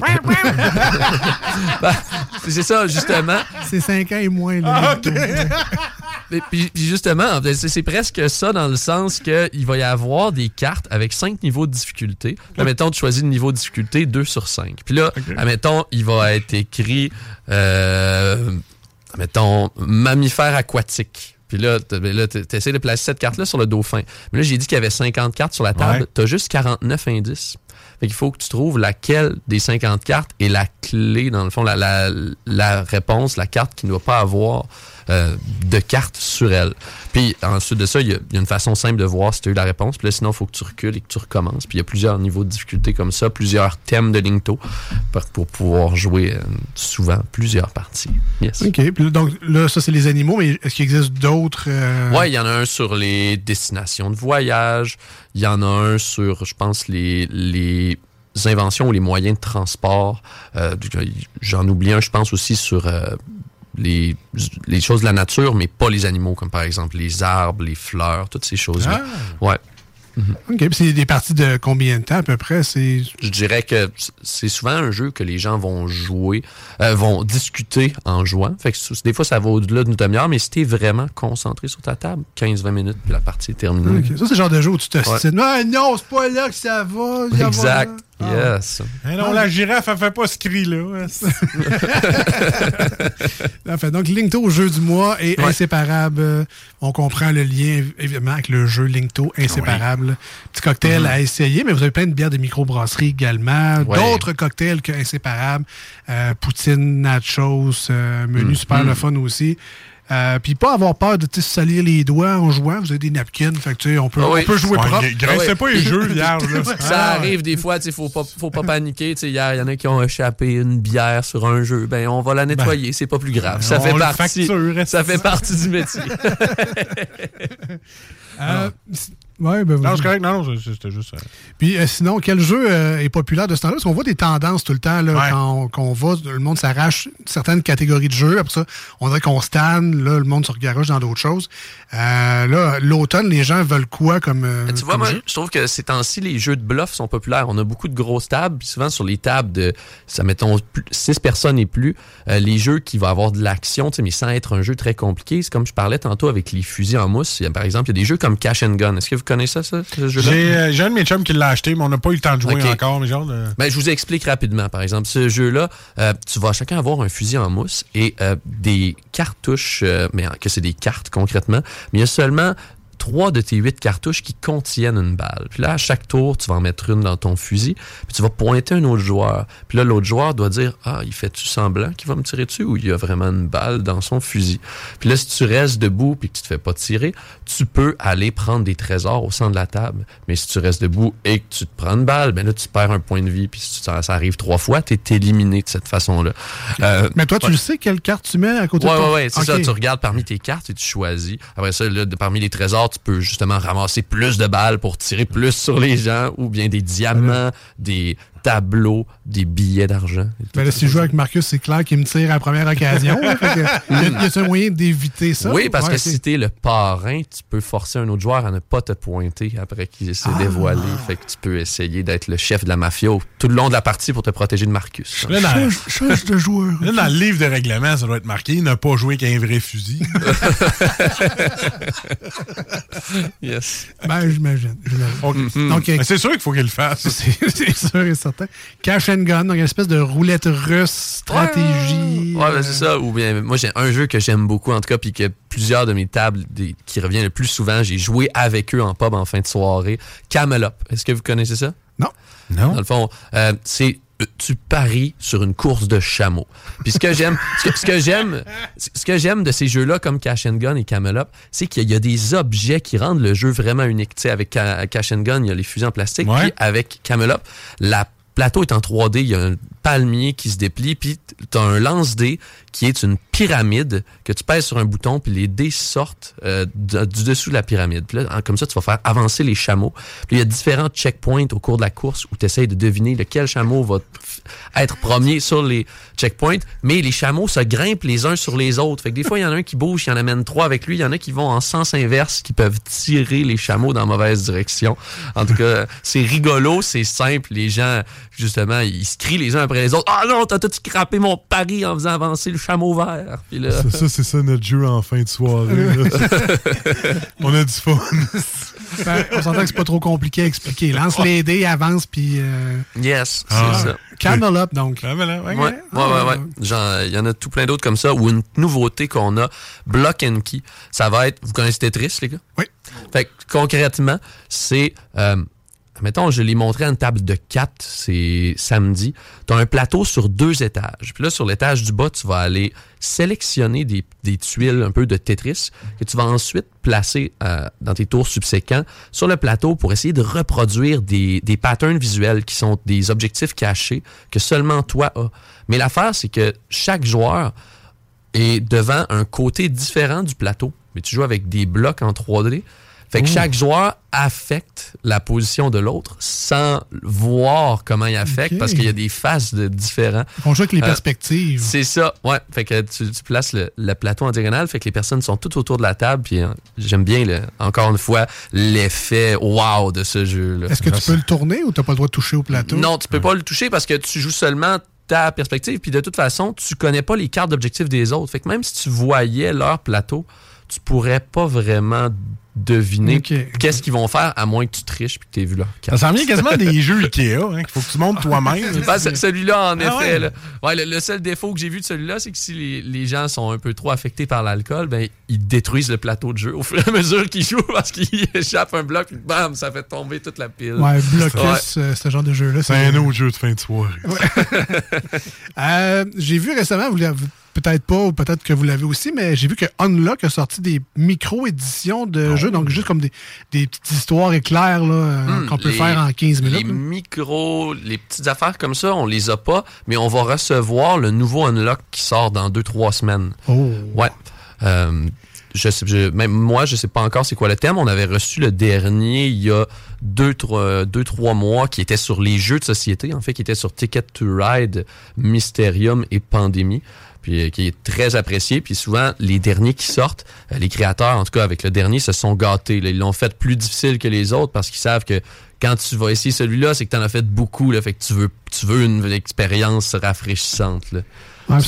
Ben, (laughs) c'est ça, justement. C'est 5 ans et moins. là. Ah, (laughs) puis, puis justement, c'est c'est presque ça dans le sens qu'il va y avoir des cartes avec cinq niveaux de difficulté. Là, mettons, tu choisis le niveau de difficulté 2 sur 5. Puis là, admettons, il va être écrit, euh, mettons, mammifère aquatique. Puis là, tu essaies de placer cette carte-là sur le dauphin. Mais là, j'ai dit qu'il y avait 50 cartes sur la table. Ouais. Tu as juste 49 indices. Fait qu'il faut que tu trouves laquelle des 50 cartes est la clé, dans le fond, la, la, la réponse, la carte qui ne doit pas avoir euh, de cartes sur elle. Puis ensuite de ça, il y, a il y a une façon simple de voir si tu as eu la réponse. Puis là, sinon, il faut que tu recules et que tu recommences. Puis il y a plusieurs niveaux de difficulté comme ça, plusieurs thèmes de Linkto pour, pour pouvoir jouer euh, souvent plusieurs parties. Yes. OK. Puis donc, là, ça, c'est les animaux, mais est-ce qu'il existe d'autres. euh, Ouais, il y en a un sur les destinations de voyage. Il y en a un sur, je pense, les, les inventions ou les moyens de transport. Euh, J'en oublie un, je pense aussi sur les, les choses de la nature, mais pas les animaux, comme par exemple les arbres, les fleurs, toutes ces choses-là. Ouais. OK. Puis c'est des parties de combien de temps à peu près? Je dirais que c'est souvent un jeu que les gens vont jouer, euh, vont discuter en jouant. Fait que des fois, ça va au-delà d'une demi-heure, mais si t'es vraiment concentré sur ta table, 15-20 minutes, puis la partie est terminée. OK. Ça, c'est le genre de jeu où tu te Ouais. Ah non, c'est pas là que ça va Exact. Yes. Eh non, la girafe, elle fait pas ce cri-là. (laughs) Enfin, donc, Linkto au jeu du mois est Ouais. inséparable. On comprend le lien, évidemment, avec le jeu Linkto inséparable. Petit cocktail Mhm. à essayer, mais vous avez plein de bières de microbrasserie également. D'autres cocktails que inséparables. Euh, poutine, nachos, euh, menu Mhm. super le fun aussi. Euh, Puis pas avoir peur de se salir les doigts en jouant. Vous avez des napkins, fait que, tu sais, on peut, Ah oui. on peut jouer Ouais, propre. graissez Ah ouais. pas les jeux (laughs) là. Ça Ah, arrive des fois, il faut pas, faut pas paniquer. Tu sais, Hier, il y en a qui ont échappé une bière sur un jeu. Ben, on va la nettoyer, c'est pas plus grave. Ça fait partie. facture, Ça fait partie du métier. (laughs) (laughs) Euh, ouais, ben, Non, c'est correct. Non, non, c'était juste. euh, Puis euh, sinon, quel jeu euh, est populaire de ce temps-là? Parce qu'on voit des tendances tout le temps là, Ouais. quand, on, quand on va, le monde s'arrache certaines catégories de jeux. Après ça, on dirait qu'on stanne, là, le monde se regaroche dans d'autres choses. Euh, là, l'automne, les gens veulent quoi comme. euh, Tu vois, comme moi, jeu? je trouve que ces temps-ci, les jeux de bluff sont populaires. On a beaucoup de grosses tables. Puis souvent, sur les tables de, ça mettons, plus- six personnes et plus, euh, les jeux qui vont avoir de l'action, tu sais, mais sans être un jeu très compliqué. C'est comme je parlais tantôt avec les fusils en mousse. Il y a, par exemple, il y a des jeux comme Cash and Gun. Est-ce que vous connaissez ça, ce jeu-là? J'ai euh, j'ai un de mes chums qui l'a acheté, mais on n'a pas eu le temps de jouer encore. Mais genre, de- Ben, je vous explique rapidement. Par exemple, ce jeu-là, euh, tu vas chacun avoir un fusil en mousse et euh, des cartouches, euh, mais que c'est des cartes concrètement, mais il y a seulement trois de tes huit cartouches qui contiennent une balle. Puis là, à chaque tour, tu vas en mettre une dans ton fusil, puis tu vas pointer un autre joueur. Puis là, l'autre joueur doit dire Ah, il fait-tu semblant qu'il va me tirer dessus ou il y a vraiment une balle dans son fusil. Puis là, si tu restes debout puis que tu te fais pas tirer, tu peux aller prendre des trésors au centre de la table. Mais si tu restes debout et que tu te prends une balle, ben là, tu perds un point de vie. Puis si ça, ça arrive trois fois, tu es éliminé de cette façon-là. Euh, Mais toi, tu ouais. le sais quelle carte tu mets à côté Ouais, de ouais, ton... ouais, c'est ça. Tu regardes parmi tes cartes et tu choisis. Après ça, là, de- parmi les trésors, tu peux justement ramasser plus de balles pour tirer plus sur les gens, ou bien des diamants, des tableaux, des billets d'argent. Ben là, si je joue avec Marcus, c'est clair qu'il me tire à la première occasion. Fait que, (laughs) y a- a-t-il un moyen d'éviter ça? Oui, parce Ouais, que ok. si t'es le parrain, tu peux forcer un autre joueur à ne pas te pointer après qu'il s'est Ah. dévoilé. Fait que tu peux essayer d'être le chef de la mafia tout le long de la partie pour te protéger de Marcus. Là, dans, Change, change de joueur. là, dans le livre de règlement, ça doit être marqué ne pas jouer qu'un vrai fusil. (laughs) yes. Ben, j'imagine. j'imagine. Ok. Donc, euh, Mais c'est sûr qu'il faut qu'il le fasse. (laughs) c'est c'est sûr et certain. Cash and gun, donc une espèce de roulette russe, stratégie. Ouais, ben, euh, c'est ça. Ou bien, moi, j'ai un jeu que j'aime beaucoup, en tout cas, puis que plusieurs de mes tables des- qui revient le plus souvent, j'ai joué avec eux en pub en fin de soirée. Camelot. Est-ce que vous connaissez ça? Non. Non. Dans le fond, euh, c'est euh, tu paries sur une course de chameaux. Puis ce que j'aime, ce que, j'aime, ce que j'aime de ces jeux-là comme Cash and Gun et Camelot, c'est qu'il y a des objets qui rendent le jeu vraiment unique. Tu sais, avec Ca- Cash and Gun, il y a les fusils en plastique, Ouais. puis avec Camelot, la plateau est en 3D, il y a un palmier qui se déplie, puis tu as un lance-dé qui est une pyramide que tu pèses sur un bouton, puis les dés sortent euh, du dessous de la pyramide. Là, comme ça, tu vas faire avancer les chameaux. Puis il y a différents checkpoints au cours de la course où tu essayes de deviner lequel chameau va être premier sur les checkpoints. Mais les chameaux se grimpent les uns sur les autres. Fait que des fois, il y en a un qui bouge, il y en amène trois avec lui. Il y en a qui vont en sens inverse, qui peuvent tirer les chameaux dans mauvaise direction. En tout cas, (laughs) c'est rigolo, c'est simple. Les gens, justement, ils se crient les uns après les autres. Ah non, t'as tout scrappé mon pari en faisant avancer le chameau vert. Puis là, Ça, ça, c'est ça notre jeu en fin de soirée. (laughs) On a du fun. Ben, on s'entend que c'est pas trop compliqué à expliquer. Lance les dés, avance, puis. euh, Yes, c'est Ah. ça. Camel Up, donc. Camel Up, Ouais, ouais, ouais, ouais. Genre, il y en a tout plein d'autres comme ça. Ou une nouveauté qu'on a, Block and Key. Ça va être. Vous connaissez Tetris, les gars? Oui. Fait que, concrètement, c'est. Euh, mettons, je l'ai montré à une table de 4, c'est samedi. Tu as un plateau sur deux étages. Puis là, sur l'étage du bas, tu vas aller sélectionner des, tuiles un peu de Tetris que tu vas ensuite placer euh, dans tes tours subséquents sur le plateau pour essayer de reproduire des, des patterns visuels qui sont des objectifs cachés que seulement toi as. Mais l'affaire, c'est que chaque joueur est devant un côté différent du plateau. Mais tu joues avec des blocs en 3D. Fait que Ouh. chaque joueur affecte la position de l'autre sans voir comment il affecte parce qu'il y a des faces de différents. On joue avec les Euh, perspectives. c'est ça, ouais. Fait que tu, tu places le, le plateau en diagonale, fait que les personnes sont toutes autour de la table. Puis hein, j'aime bien, le, encore une fois, l'effet wow de ce jeu-là. Est-ce que tu peux le tourner ou t'as pas le droit de toucher au plateau? Non, tu peux pas le toucher parce que tu joues seulement ta perspective. Puis de toute façon, tu connais pas les cartes d'objectif des autres. Fait que même si tu voyais leur plateau, tu pourrais pas vraiment deviner qu'est-ce qu'ils vont faire à moins que tu triches puis que tu aies vu leur Ça s'en vient quasiment des jeux Ikea, hein, qu'il faut que tu montes toi-même. (laughs) Ben, ce- celui-là, en Ah effet. ouais? là. Ouais, le, le seul défaut que j'ai vu de celui-là, c'est que si les, les gens sont un peu trop affectés par l'alcool, ben, ils détruisent le plateau de jeu au fur et à mesure qu'ils jouent parce qu'ils (laughs) échappent un bloc, puis bam, ça fait tomber toute la pile. Ouais, Blocus, Ouais. euh, ce genre de jeu-là. C'est un autre jeu de fin de soirée. (laughs) Euh, j'ai vu récemment, vous l'avez peut-être pas, ou peut-être que vous l'avez aussi, mais j'ai vu que Unlock a sorti des micro-éditions de jeux, donc juste comme des, des petites histoires éclairs là, Hmm, qu'on peut les- faire en 15 minutes. Les là. micros, les petites affaires comme ça, on les a pas, mais on va recevoir le nouveau Unlock qui sort dans 2-3 semaines. Oh. Ouais. Euh, je sais, je- même moi, je sais pas encore c'est quoi le thème. On avait reçu le dernier il y a deux, trois, deux, trois mois qui était sur les jeux de société, en fait, qui était sur Ticket to Ride, Mysterium et Pandémie. Puis euh, qui est très apprécié. Puis souvent, les derniers qui sortent, euh, les créateurs, en tout cas avec le dernier, se sont gâtés. là. Ils l'ont fait plus difficile que les autres parce qu'ils savent que quand tu vas essayer celui-là, c'est que tu en as fait beaucoup. Là, fait que tu veux, tu veux une expérience rafraîchissante. Là. Ouais.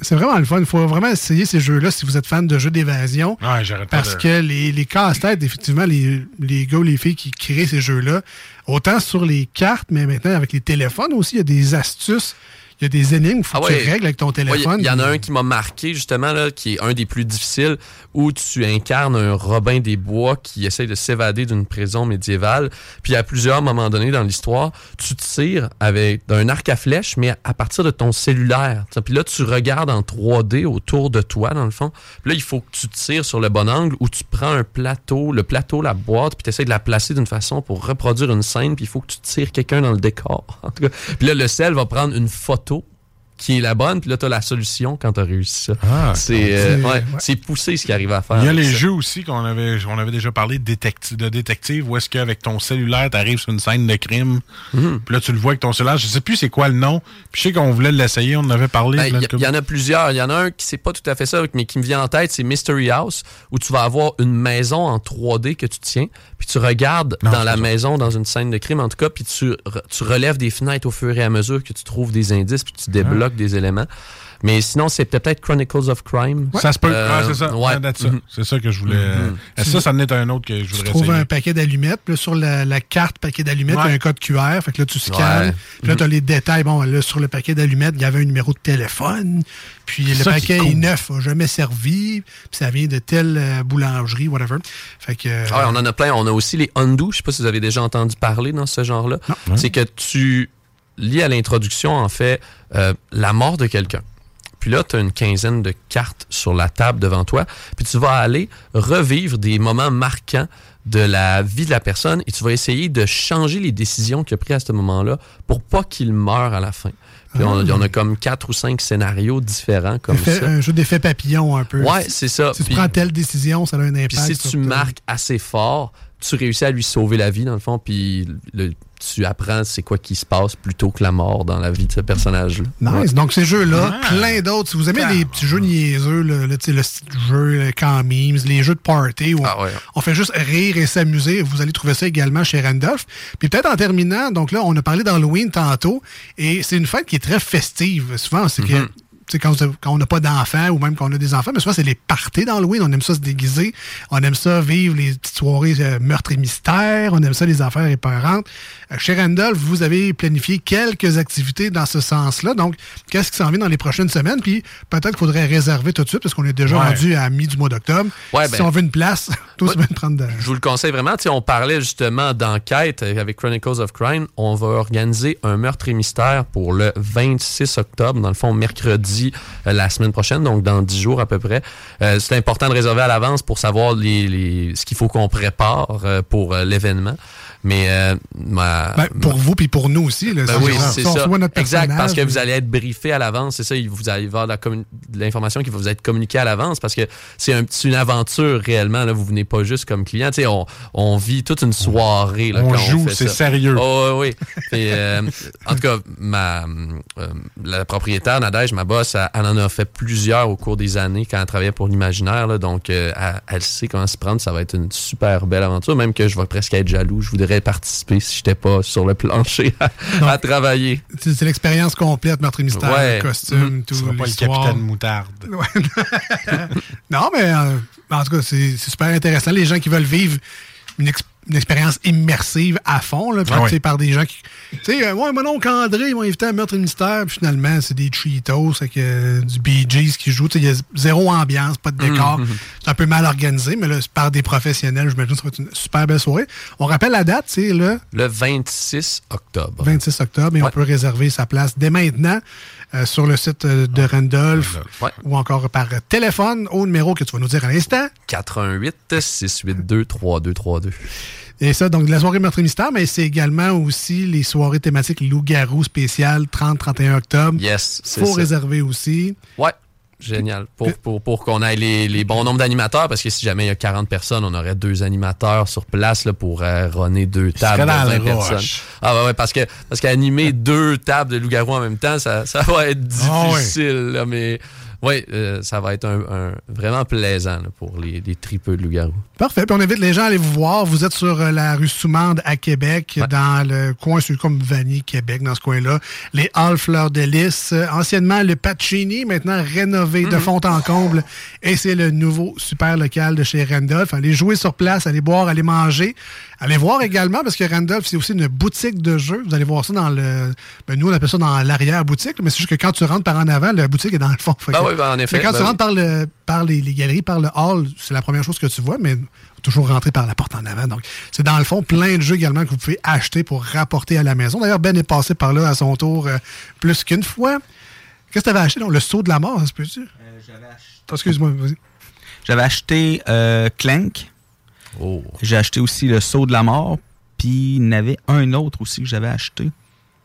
C'est vraiment le fun. Il faut vraiment essayer ces jeux-là si vous êtes fan de jeux d'évasion. Ouais, j'arrête pas Parce de- que les, les casse-têtes, effectivement, les, les gars ou les filles qui créent ces jeux-là, autant sur les cartes, mais maintenant avec les téléphones aussi, il y a des astuces, y a des énigmes, il faut Ah que tu règles avec ton téléphone. Il y, en a un qui m'a marqué, justement, là, qui est un des plus difficiles, où tu incarnes un Robin des Bois qui essaye de s'évader d'une prison médiévale. Puis à plusieurs moments donnés dans l'histoire, tu tires avec un arc à flèche, mais à partir de ton cellulaire. Puis là, tu regardes en 3D autour de toi, dans le fond. Puis là, il faut que tu tires sur le bon angle, où tu prends un plateau, le plateau, la boîte, puis tu essaies de la placer d'une façon pour reproduire une scène, puis il faut que tu tires quelqu'un dans le décor. (laughs) En tout cas, puis là, le sel va prendre une photo qui est la bonne, puis là, tu as la solution quand tu as réussi ça. Ah, c'est euh, c'est- ouais, ouais. c'est poussé ce qu'il arrive à faire. Il y a les ça. jeux aussi qu'on avait, on avait déjà parlé de détective, de détective où est-ce qu'avec ton cellulaire, tu arrives sur une scène de crime, Mhm. puis là, tu le vois avec ton cellulaire. Je sais plus c'est quoi le nom. Puis je sais qu'on voulait l'essayer, on en avait parlé. Ben, Il y, y en a plusieurs. Il y en a un qui c'est pas tout à fait ça, mais qui me vient en tête, c'est Mystery House, où tu vas avoir une maison en 3D que tu tiens, puis tu regardes Non, dans la ça. maison, dans une scène de crime en tout cas, puis tu, tu relèves des fenêtres au fur et à mesure que tu trouves des indices, puis tu débloques des éléments. Mais sinon, c'est peut-être Chronicles of Crime. Ça se peut. Euh, Ah, c'est ça. Ouais. Ouais. Mhm. C'est ça que je voulais. Euh, Ça, ça en est un autre que je Tu voudrais trouves essayer. un paquet d'allumettes. Sur la, la carte paquet d'allumettes, il y a un code QR. Fait que là, tu scannes. Ouais. Puis là, tu as les détails. Bon, là, sur le paquet d'allumettes, il y avait un numéro de téléphone. Puis le Ça paquet est neuf, n'a jamais servi. Puis ça vient de telle euh, boulangerie, whatever. Fait que. euh, Ah ouais, on en a plein. On a aussi les undo. Je sais pas si vous avez déjà entendu parler dans ce genre-là. C'est que tu lis à l'introduction, en fait, euh, la mort de quelqu'un. Puis là, tu as une quinzaine de cartes sur la table devant toi. Puis tu vas aller revivre des moments marquants de la vie de la personne et tu vas essayer de changer les décisions qu'il a prises à ce moment-là pour pas qu'il meure à la fin. Puis on, Ah. on a comme quatre ou cinq scénarios différents comme ça. un jeu d'effet papillon un peu. Ouais, c'est ça. Si tu prends telle décision, ça a un impact. Puis si tu marques assez fort, tu réussis à lui sauver la vie, dans le fond, puis le- tu apprends c'est quoi qui se passe plutôt que la mort dans la vie de ce personnage-là. Nice. Ouais. Donc, ces jeux-là, Ah. plein d'autres. Si vous aimez les petits jeux niaiseux, le, le, le jeu, le camp memes, les jeux de party où Ah on fait juste rire et s'amuser, vous allez trouver ça également chez Randolph. Puis peut-être en terminant, donc là, on a parlé d'Halloween tantôt, et c'est une fête qui est très festive. Souvent, c'est que Mhm. sais, quand, quand on n'a pas d'enfants ou même quand on a des enfants, mais souvent, c'est les parties d'Halloween. On aime ça se déguiser. On aime ça vivre les petites soirées euh, meurtres et mystères. On aime ça les affaires épeurantes. Euh, chez Randolph, vous avez planifié quelques activités dans ce sens-là. Donc, qu'est-ce qui s'en vient dans les prochaines semaines? Puis, peut-être qu'il faudrait réserver tout de suite parce qu'on est déjà Ouais. rendu à mi du mois d'octobre. Ouais, si ben- on veut une place, (laughs) tous veulent prendre de... Je vous le conseille vraiment. On parlait justement d'enquête avec Chronicles of Crime. On va organiser un meurtre et mystère pour le 26 octobre, dans le fond, mercredi, euh, la semaine prochaine, donc dans 10 jours à peu près. Euh, c'est important de réserver à l'avance pour savoir ce qu'il faut qu'on prépare euh, pour l'événement. Mais euh, ma- Ben, pour vous puis pour nous aussi. Là, ben oui, c'est ça. notre exact, parce que vous allez être briefé à l'avance, c'est ça, vous allez de l'information qui va vous être communiquée à l'avance parce que c'est un une aventure réellement. Là, vous venez pas juste comme client. Tu sais, On, on vit toute une soirée. Là, On quand joue, c'est sérieux. Oh, oui, oui. Et, euh, en tout cas, ma, euh, la propriétaire, Nadège, ma boss, elle, en a fait plusieurs au cours des années quand elle travaillait pour l'imaginaire. Donc, elle, elle sait comment se prendre. Ça va être une super belle aventure. Même que je vais presque être jaloux. Je voudrais participer si j'étais pas sur le plancher à, à travailler. C'est l'expérience complète, meurtre et mystère, Ouais. le costume, Mhm. tout. Tu seras pas le capitaine moutarde. (laughs) non, mais euh, en tout cas, c'est super intéressant. Les gens qui veulent vivre une, ex- une expérience immersive à fond, là, Ah ouais. par des gens qui. Tu sais, euh, ouais, mon oncle André, ils m'ont invité à Meurtre et Mystère, puis finalement, c'est des Cheetos, avec euh, du Bee Gees qui sais, Il y a zéro ambiance, pas de décor. Mhm. C'est un peu mal organisé, mais là, par des professionnels. J'imagine que ça va être une super belle soirée. On rappelle la date, c'est le Le 26 octobre. 26 octobre, et on peut réserver sa place dès maintenant euh, sur le site euh, de Randolph Ouais. ou encore par téléphone au numéro que tu vas nous dire à l'instant. 88 682 3232. Et ça, donc la soirée Meurtre et Mystère, mais c'est également aussi les soirées thématiques loup-garou spéciales 30-31 octobre. Yes, c'est Faut ça. réserver aussi. Ouais. Génial. Pour, pour, pour qu'on ait les, les bons nombres d'animateurs, parce que si jamais il y a 40 personnes, on aurait deux animateurs sur place là, pour euh, runner deux tables de serait dans 20 le personnes. Ah ouais, ouais, parce que parce qu'animer deux tables de loup-garou en même temps, ça, ça va être Ah difficile. là, mais oui, ça va être un, un- vraiment plaisant là, pour les, les tripeux de loup-garou. Parfait. Puis on invite les gens à aller vous voir. Vous êtes sur euh, la rue Soumande à Québec, dans le coin, c'est comme Vanier, Québec, dans ce coin-là. Les Halles Fleurs de Lys. Euh, Anciennement, le Pacini, maintenant rénové de fond en comble. Et c'est le nouveau super local de chez Randolph. Allez jouer sur place, allez boire, allez manger. Allez voir également, parce que Randolph, c'est aussi une boutique de jeux. Vous allez voir ça dans le... ben, nous, on appelle ça dans l'arrière-boutique, mais c'est juste que quand tu rentres par en avant, la boutique est dans le fond. Ben que- oui, ben en effet, mais quand ben tu oui. rentres par, le, par les, les galeries, par le hall, c'est la première chose que tu vois, mais toujours rentrer par la porte en avant. Donc, c'est dans le fond plein de jeux également que vous pouvez acheter pour rapporter à la maison. D'ailleurs, Ben est passé par là à son tour euh, plus qu'une fois. Qu'est-ce que tu avais acheté? donc? Le saut de la mort, ça se peut-tu? Oh, Excuse-moi, vas-y. J'avais acheté euh, Clank. Oh. J'ai acheté aussi le Saut de la mort. Puis il y en avait un autre aussi que j'avais acheté.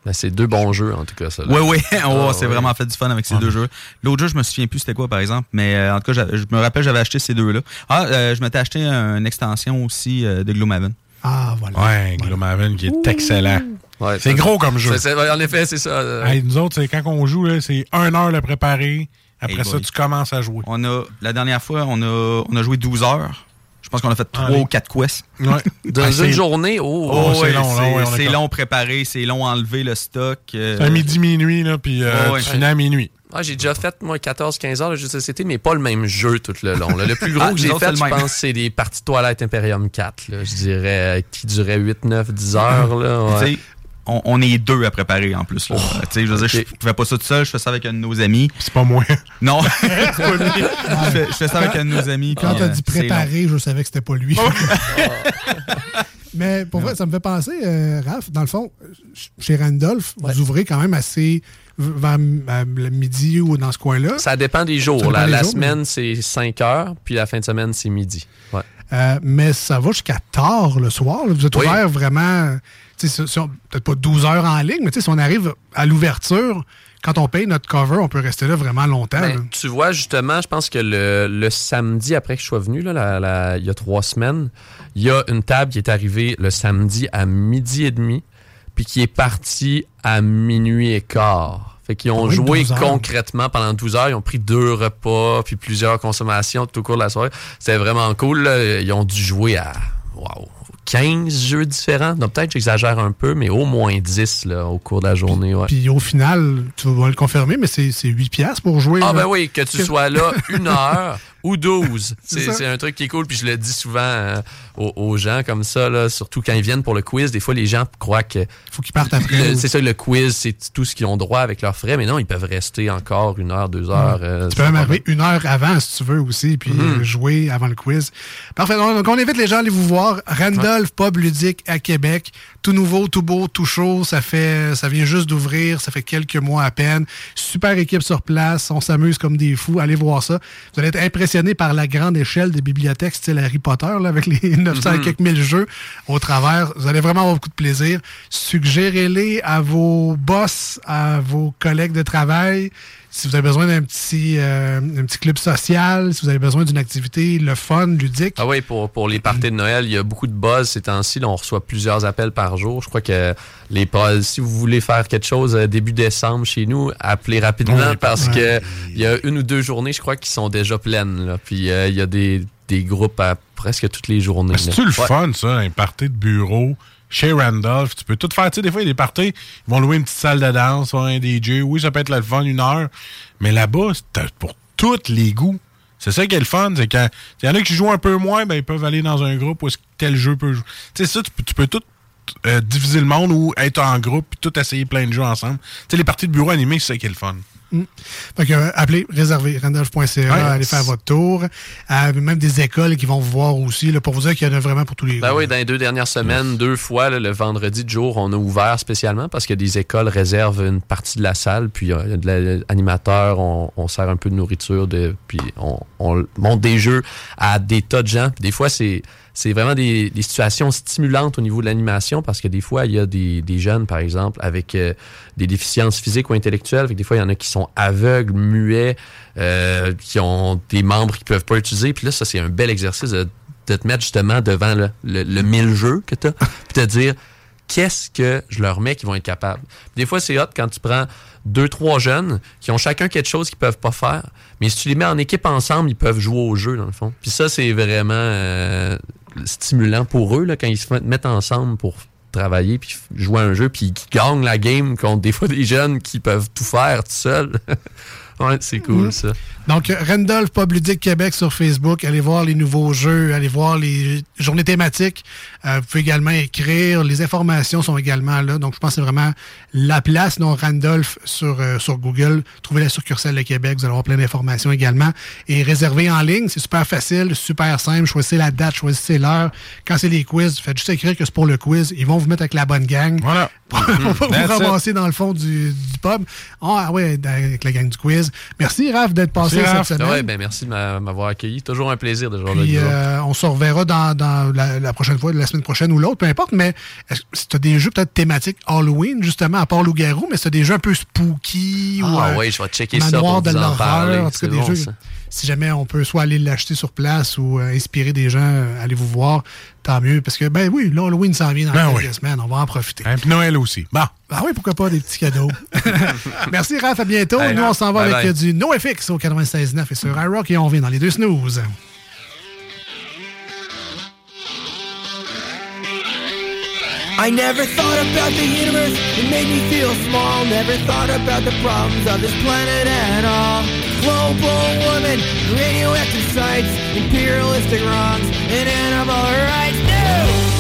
Ben, c'est deux bons jeux, en tout cas. Ça, là. Oui, oui. Ah, Oh, c'est ouais. vraiment fait du fun avec ces deux jeux. L'autre jeu, je me souviens plus c'était quoi, par exemple. Mais euh, en tout cas, je me rappelle, j'avais acheté ces deux-là. Ah, euh, je m'étais acheté un- une extension aussi euh, de Gloomhaven. Ah, voilà. Ouais, Gloomhaven qui est excellent. Ouais, c'est gros comme jeu. en effet, c'est ça. euh, Hey, nous autres, c'est quand on joue, là, c'est une heure le préparer. Après Hey ça, boy. tu commences à jouer. On a, la dernière fois, on a, on a joué 12 heures. Je pense qu'on a fait Ah, 3 oui. ou 4 quests. Ouais. (laughs) Dans Ah, une journée, oh, Oh, c'est ouais, long, c'est là, ouais, long préparé, c'est long enlever le stock. euh, C'est à midi, minuit, là, puis euh, Ouais, ouais. tu finis à minuit. Ah, j'ai déjà fait, moi, 14-15 heures de jeu de société, mais pas le même jeu tout le long. là. Le plus gros Ah, que j'ai fait, je pense, c'est des parties de toilette Imperium 4. là. je dirais, euh, qui durait 8, 9, 10 heures. Là, Tu ouais. On, on est deux à préparer en plus. là. Oh, Tu sais, je veux dire, ok. je fais pas ça tout seul, je fais ça avec un de nos amis. C'est pas moi. (laughs) Non, (laughs) c'est pas lui. Je fais, je fais ça avec un de nos amis. Quand t'as euh, dit préparer, je savais que c'était pas lui. (laughs) Mais pour vrai, ça me fait penser, euh, Raph, dans le fond, ch- chez Randolph, vous ouvrez quand même assez vers euh, le midi ou dans ce coin-là. Ça dépend des Ça jours. dépend La, des la jours, semaine, c'est 5 heures, puis la fin de semaine, c'est midi. Ouais. Euh, mais ça va jusqu'à tard le soir. là. Vous êtes Oui. ouvert vraiment, peut-être pas 12 heures en ligne, mais si on arrive à l'ouverture, quand on paye notre cover, on peut rester là vraiment longtemps. Ben, là. tu vois, justement, je pense que le, le samedi après que je sois venu, là, la- la- il y a trois semaines, il y a une table qui est arrivée le samedi à midi et demi, puis qui est partie à minuit et quart. Fait qu'ils ont Oui, joué 12 heures. concrètement pendant 12 heures. Ils ont pris deux repas, puis plusieurs consommations tout au cours de la soirée. C'était vraiment cool. là. Ils ont dû jouer à wow, 15 jeux différents. Donc peut-être j'exagère un peu, mais au moins 10 là, au cours de la journée. ouais. Puis au final, tu vas le confirmer, mais c'est c'est 8 piastres pour jouer. Ah là. ben oui, que tu sois là une heure (laughs) ou 12. (laughs) C'est un truc qui est cool, puis je le dis souvent euh, aux, aux gens comme ça, là, surtout quand ils viennent pour le quiz. Des fois, les gens croient que... Faut qu'ils partent après. Le- C'est ça, le quiz, c'est tout ce qu'ils ont droit avec leurs frais, mais non, ils peuvent rester encore une heure, deux heures. euh, Tu peux même arriver une heure avant si tu veux aussi, puis euh, jouer avant le quiz. Parfait. Donc, on invite les gens à aller vous voir. Randolph Pub Ludique à Québec. Tout nouveau, tout beau, tout chaud. Ça fait, ça vient juste d'ouvrir. Ça fait quelques mois à peine. Super équipe sur place. On s'amuse comme des fous. Allez voir ça. Vous allez être impressionné par la grande échelle des bibliothèques style Harry Potter, là, avec les (laughs) 900 et Mhm. quelques mille jeux au travers. Vous allez vraiment avoir beaucoup de plaisir. Suggérez-les à vos boss, à vos collègues de travail. Si vous avez besoin d'un petit, euh, un petit club social, si vous avez besoin d'une activité, le fun, ludique. Ah oui, pour, pour les parties de Noël, il y a beaucoup de buzz ces temps-ci. Là, on reçoit plusieurs appels par jour. Je crois que les buzz, si vous voulez faire quelque chose euh, début décembre chez nous, appelez rapidement Oui, parce ouais. que il y a une ou deux journées, je crois, qui sont déjà pleines. Là. Puis euh, il y a des, des groupes à presque toutes les journées. C'est-tu le Ouais. fun, ça, un party de bureau chez Randolph? Tu peux tout faire. Tu sais, des fois, il des parties, ils vont louer une petite salle de danse, faire un DJ. Oui, ça peut être le fun, une heure. Mais là-bas, c'est pour tous les goûts. C'est ça qui est le fun, c'est quand il y en a qui jouent un peu moins, ben ils peuvent aller dans un groupe où tel jeu peut jouer. Tu sais, ça, tu peux, tu peux tout euh, diviser le monde ou être en groupe puis tout essayer plein de jeux ensemble. Tu sais, les parties de bureau animées, c'est ça qui est le fun. Mm. Fait que, euh, appelez, réservez, randolph.ca, Ouais. allez faire votre tour. Euh, même des écoles qui vont vous voir aussi, là, pour vous dire qu'il y en a vraiment pour tous les Ben oui, dans les deux dernières semaines, deux fois, là, le vendredi de jour, on a ouvert spécialement parce que des écoles réservent une partie de la salle, puis il y a de l'animateur, on, on sert un peu de nourriture, de, puis on, on monte des jeux à des tas de gens. Puis des fois, c'est c'est vraiment des, des situations stimulantes au niveau de l'animation parce que des fois, il y a des, des jeunes, par exemple, avec euh, des déficiences physiques ou intellectuelles. Fait que des fois, il y en a qui sont aveugles, muets, euh, qui ont des membres qui peuvent pas utiliser. Puis là, ça, c'est un bel exercice de, de te mettre justement devant le, le, le mille jeux que tu as, (laughs) puis te dire qu'est-ce que je leur mets qui vont être capables? Des fois, c'est hot quand tu prends deux, trois jeunes qui ont chacun quelque chose qu'ils peuvent pas faire, mais si tu les mets en équipe ensemble, ils peuvent jouer au jeu, dans le fond. Puis ça, c'est vraiment euh, stimulant pour eux, là, quand ils se mettent ensemble pour travailler, puis jouer à un jeu, puis qu'ils gagnent la game contre des fois des jeunes qui peuvent tout faire tout seuls. (laughs) ouais, c'est cool, Mhm. ça. Donc, Randolph Pub Ludique Québec sur Facebook. Allez voir les nouveaux jeux, allez voir les journées thématiques. Euh, vous pouvez également écrire. Les informations sont également là. Donc, je pense que c'est vraiment la place. Non, Randolph sur, euh, sur Google. Trouvez la succursale de Québec. Vous allez avoir plein d'informations également. Et réserver en ligne, c'est super facile, super simple. Choisissez la date, choisissez l'heure. Quand c'est les quiz, faites juste écrire que c'est pour le quiz. Ils vont vous mettre avec la bonne gang. Voilà. (laughs) On va vous That's it. ramasser dans le fond du, du pub. Ah ouais, avec la gang du quiz. Merci, Raph, d'être passé Merci, cette Raph. semaine. Ouais, ben, merci de m'a- m'avoir accueilli. Toujours un plaisir de jouer Puis vous. euh, on se reverra dans, dans la, la prochaine fois, la semaine prochaine ou l'autre, peu importe. Mais est-ce que si tu as des jeux peut-être thématiques Halloween, justement, à part Loup-Garou, mais as des jeux un peu spooky ou Ah euh, ouais, je vais checker ça pour de vous en parler. l'horreur, en tout cas C'est des bon, jeux. ça. Si jamais on peut soit aller l'acheter sur place ou euh, inspirer des gens, euh, allez vous voir, tant mieux. Parce que, ben oui, là, Halloween s'en vient dans Ben quelques oui. semaines, on va en profiter. Puis Noël aussi. Bon. Ah oui, pourquoi pas des petits cadeaux. (laughs) Merci Raph, à bientôt. Hey, Nous, on s'en va bye avec bye. euh, du NoFX au 96.9 et sur iRock et on vient dans les deux snooze. I never thought about the universe, it made me feel small. Never thought about the problems of this planet at all. Global warming, radioactive sites, imperialistic wrongs, and animal rights. No!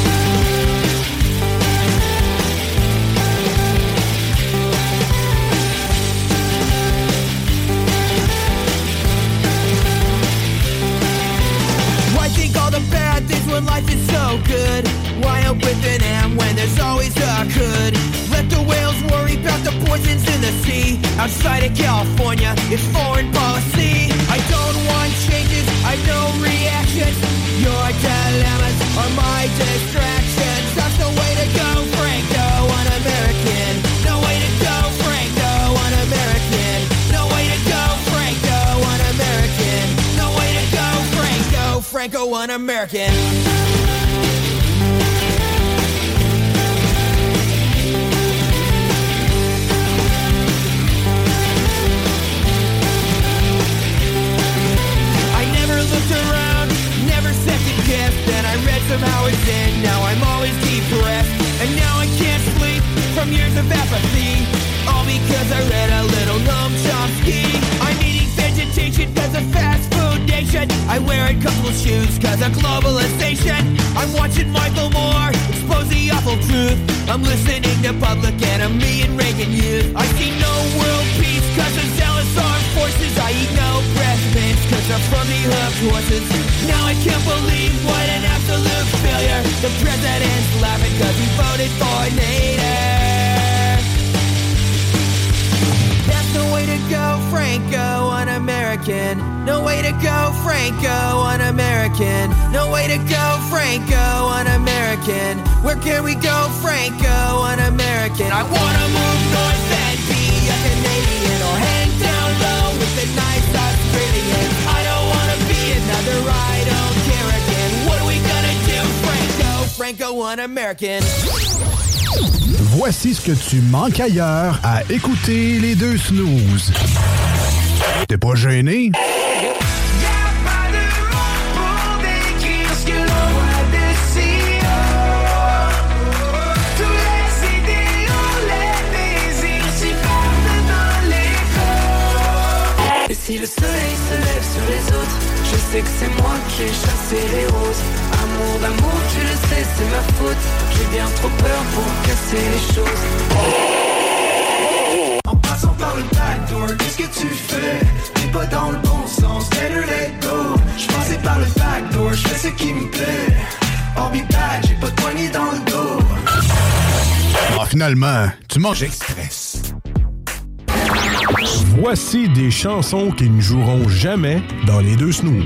Why think all the bad things when life is so good? Why with an M there's always a could? Let the whales worry about the poisons in the sea. Outside of California, it's foreign policy. I don't want changes, I know reactions. Your dilemmas are my distractions. That's the way to go, Franco, un-American. No way to go, Franco, un-American. No way to go, Franco, un-American. No way to go, Franco, Franco, un-American. I somehow it's in. Now I'm always depressed, and now I can't sleep from years of apathy. All because I read a little Noam Chomsky. I'm eating vegetation cause of fast food nation. I wear of shoes cause of globalization. I'm watching Michael Moore expose the awful truth. I'm listening to Public Enemy and Reagan Youth. I see no world peace cause of forces. I eat no breast mints cause I'm from the hoofed horses. Now I can't believe what an absolute failure. The president's laughing cause he voted for Nader. The way to go, Franco, un-American. No way to go, Franco, un-American. No way to go, Franco, un-American. Where can we go, Franco, un-American? I wanna move north and be a Canadian or hang down low with the nice Australians. I don't wanna be another I don't. What are we gonna do, Franco, Franco, un-American? Voici ce que tu manques ailleurs à écouter les deux snooze. T'es pas gêné? Si le soleil se lève sur les autres, je sais que c'est moi qui ai chassé les roses. Amour d'amour, tu le sais, c'est ma faute. J'ai bien trop peur pour casser les choses. En passant par le backdoor, qu'est-ce que tu fais? T'es pas dans le bon sens, better let go. Je passais par le backdoor, je fais ce qui me plaît. I'll be back, j'ai pas de poignée dans le dos. Ah, finalement, tu manges express. Voici des chansons qui ne joueront jamais dans les deux snooze.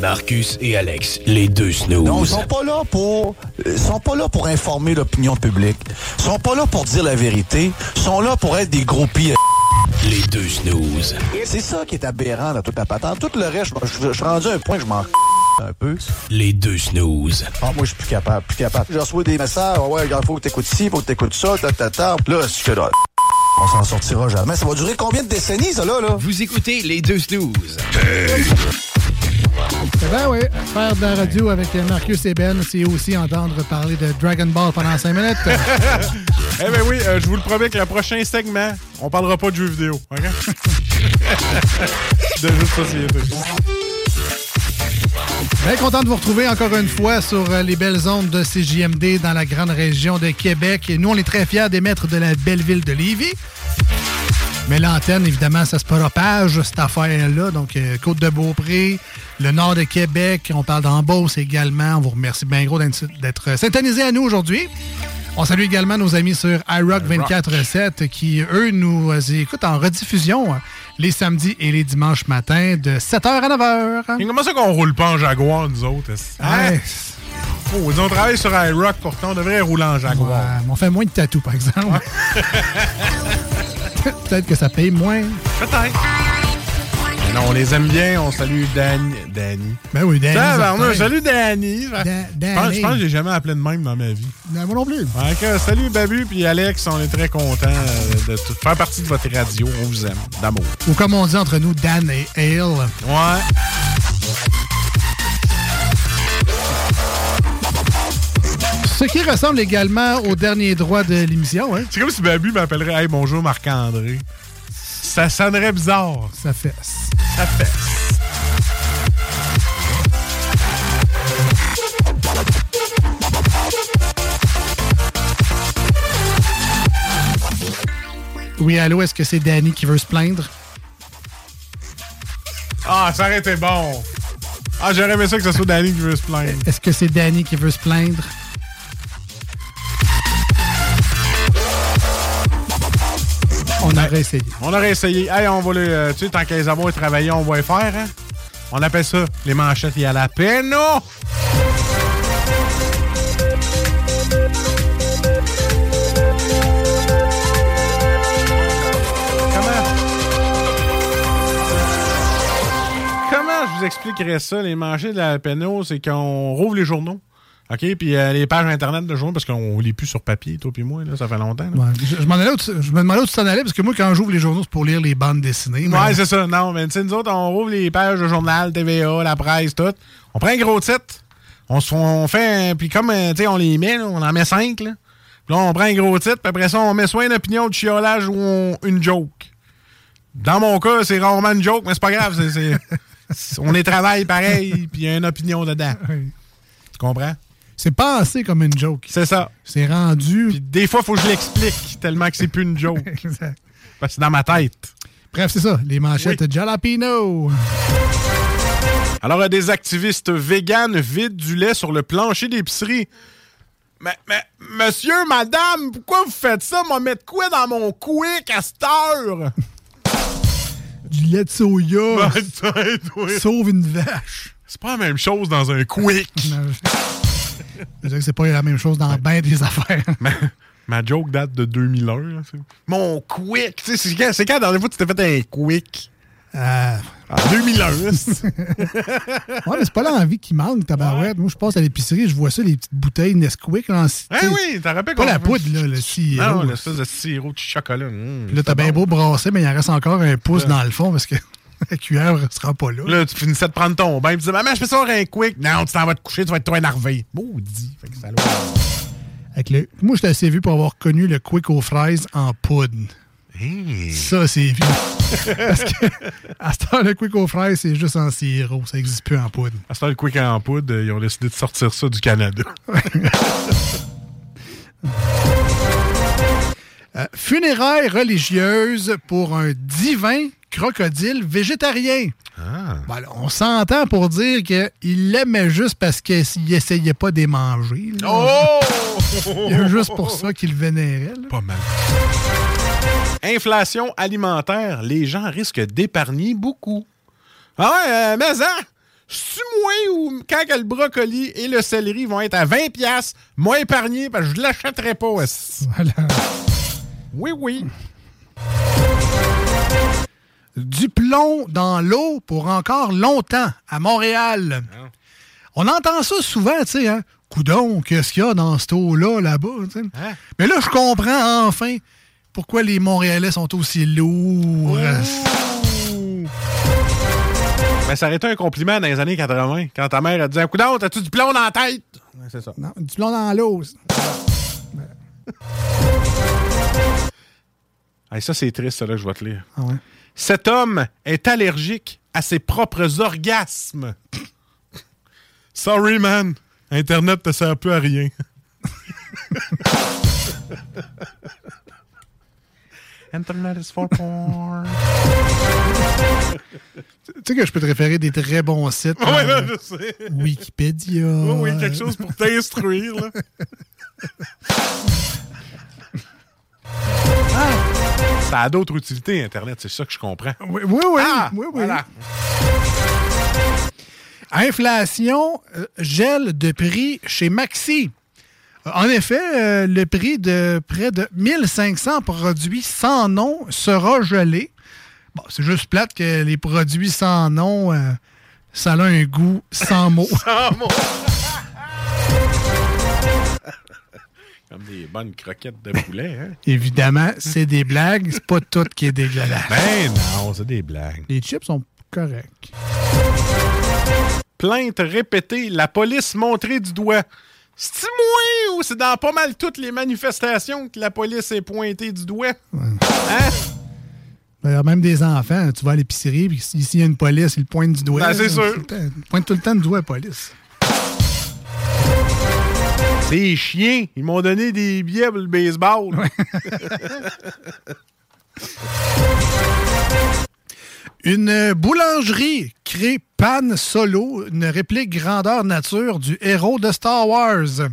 Marcus et Alex, les deux snooze. Non, ils sont pas là pour ils sont pas là pour informer l'opinion publique. Ils sont pas là pour dire la vérité. Ils sont là pour être des gros pires. Les deux snooze. C'est ça qui est aberrant dans toute la patente. Tout le reste, je, suis rendu à un point que je m'en un peu. Les deux snooze. Ah, moi, je suis plus capable, plus capable. Je reçois des messages, Ah ouais, regarde, faut que t'écoutes ci, faut que t'écoutes ça, ta, ta, ta. Là, c'est que là, on s'en sortira jamais. Ça va durer combien de décennies, ça, là, là? Vous écoutez les deux snooze. Ben oui, faire de la radio avec Marcus et Ben, c'est aussi entendre parler de Dragon Ball pendant 5 minutes. (laughs) Eh ben oui, euh, je vous le promets que le prochain segment, on parlera pas de jeux vidéo, OK? (laughs) de jeux de société. Bien content de vous retrouver encore une fois sur euh, les belles ondes de CJMD dans la grande région de Québec. Et nous, on est très fiers d'émettre de la belle ville de Lévis. Mais l'antenne, évidemment, ça se propage, cette affaire-là. Donc, euh, Côte-de-Beaupré, le nord de Québec, on parle d'Embausse également. On vous remercie bien gros d'être syntonisés à nous aujourd'hui. On salue également nos amis sur iRock 24-7 qui, eux, nous écoutent en rediffusion euh, les samedis et les dimanches matins de 7h à 9h. Et comment ça qu'on roule pas en Jaguar, nous autres? est-ce- Hein? Oh, on travaille sur iRock, pourtant, on devrait rouler en Jaguar. Ouais, on fait moins de tatous, par exemple. (laughs) (laughs) Peut-être que ça paye moins. Peut-être. Non, on les aime bien. On salue Dan... Danny. Ben oui, Danny. Certain. salut Danny. Je pense- Danny. Je pense que j'ai jamais appelé de même dans ma vie. Ben, moi non plus. Que, salut Babu puis Alex, on est très contents de tout- faire partie de votre radio. On vous aime, d'amour. Ou comme on dit entre nous, Dan et Ale. Ouais. Ce qui ressemble également au dernier droit de l'émission. Hein? C'est comme si Babu m'appellerait Hey, bonjour Marc-André. Ça sonnerait bizarre. Ça fait. Ça fait. Oui, allô, est-ce que c'est Danny qui veut se plaindre? Ah, ça aurait été bon. Ah, j'aurais aimé ça que ce soit Danny qui veut se plaindre. Est-ce que c'est Danny qui veut se plaindre? On aurait essayé. On aurait essayé. Hey, on va le. euh, tu sais, tant qu'à les avoir travaillé, on va les faire, hein? On appelle ça les manchettes, y a la peine, non? Comment? Je vous expliquerais ça, les manchettes de la péno, c'est qu'on rouvre les journaux. OK? Puis euh, les pages Internet de journaux, parce qu'on lit plus sur papier, toi puis moi, là, ça fait longtemps. Ouais, je, je m'en allais où tu- je me demandais où tu t'en allais, parce que moi, quand j'ouvre les journaux, c'est pour lire les bandes dessinées. mais- Ouais, c'est ça. Non, mais tu sais, nous autres, on rouvre les pages de journal, TVA, la presse, tout. On prend un gros titre. On, se, on fait. Puis comme, euh, tu sais, on les met, là, on en met cinq, là. Puis là, on prend un gros titre, puis après ça, on met soit une opinion de chiolage ou on- une joke. Dans mon cas, c'est rarement une joke, mais c'est pas grave. c'est- (laughs) on les travaille pareil, puis il y a une opinion dedans. Tu comprends? C'est pensé comme une joke. C'est ça. C'est rendu. Puis des fois, il faut que je l'explique, tellement que c'est plus une joke. (laughs) Exact. Parce que c'est dans ma tête. Bref, c'est ça. Les manchettes Jalapino. Alors, des activistes véganes vident du lait sur le plancher d'épicerie. Mais, mais, monsieur, madame, pourquoi vous faites ça? M'a mettre quoi dans mon quick à cette heure? (laughs) Du lait de soya. Ben. Sauve une vache. C'est pas la même chose dans un quick. (laughs) C'est pas la même chose dans bien des affaires. (laughs) ma, ma joke date de 2001. là, Mon quick! Tu sais, c'est quand, quand la dernière fois que tu t'es fait un quick? Euh, En 2001. (laughs) Ouais, mais c'est pas l'envie qui manque, tabarouette. Moi, je passe à l'épicerie, je vois ça, les petites bouteilles Nesquik. Là, en- Ah t'sais, oui, t'as rappelé Pas la poudre, là, le sirop. Non, l'espèce de sirop de chocolat. Mmh, Puis là, t'as bien beau brasser, mais il en reste encore un pouce dans le fond parce que la cuillère ne sera pas là. Là, tu finissais de prendre ton bain. Tu dis, maman, je peux savoir un quick. Non, tu t'en vas te coucher, tu vas être trop énervé. Maudit. Fait que ça Avec le... Moi, je suis assez vu pour avoir connu le Quick aux fraises en poudre. Ça, c'est vu. (laughs) Parce que à ce temps, le Quick aux fraises, c'est juste en sirop. Ça n'existe plus en poudre. À ce temps, le quick en poudre, ils ont décidé de sortir ça du Canada. (laughs) Euh, funérailles religieuses pour un divin crocodile végétarien. Ben, là, on s'entend pour dire qu'il l'aimait juste parce qu'il essayait pas de les manger. là. Oh! Il y a juste pour ça qu'il vénérait. là. Pas mal. Inflation alimentaire, les gens risquent d'épargner beaucoup. Ah ouais, euh, mais ça, c'est moi ou quand que le brocoli et le céleri vont être à 20 pièces, moi épargné parce que je l'achèterai pas. esti. Oui, oui. Plomb dans l'eau pour encore longtemps à Montréal. On entend ça souvent, tu sais, hein? Coudon, qu'est-ce qu'il y a dans cette eau-là, là-bas, sais. Mais là, je comprends enfin pourquoi les Montréalais sont aussi lourds. Mais ça aurait été un compliment dans les années 80, quand ta mère a dit Coudon, t'as-tu du plomb dans la tête? Ouais, c'est ça. Non, du plomb dans l'eau. (laughs) Hey, ça, c'est triste, ça, là, que je vais te lire. Ah ouais. Cet homme est allergique à ses propres orgasmes. Sorry, man. Internet te sert plus à rien. Internet is for porn. Tu sais que je peux te référer des très bons sites. Euh, là, je sais. Wikipédia. Oui, oui, quelque chose pour t'instruire, là. Ça a d'autres utilités, Internet, c'est ça que je comprends. Oui, oui, oui. Ah, oui, oui. voilà. Inflation, euh, gel de prix chez Maxi. En effet, euh, le prix de près de 1500 produits sans nom sera gelé Bon, c'est juste plate que les produits sans nom, euh, ça a un goût sans mots. (laughs) Sans mots. Comme des bonnes croquettes de poulet, hein? (laughs) Évidemment, c'est des blagues, c'est pas tout qui est dégueulasse. Ben non, c'est des blagues. Les chips sont corrects. Plainte répétée, la police montrée du doigt. C'est-tu moi ou c'est dans pas mal toutes les manifestations que la police est pointée du doigt? Hein? D'ailleurs, même des enfants, tu vas à l'épicerie, puis s'il y a une police, ils pointent du doigt. Ben, c'est sûr. Ils pointent tout le temps du doigt, la police. Chiens, ils m'ont donné des billets pour le baseball. (laughs) Une boulangerie crée Pan Solo, une réplique grandeur nature du héros de Star Wars.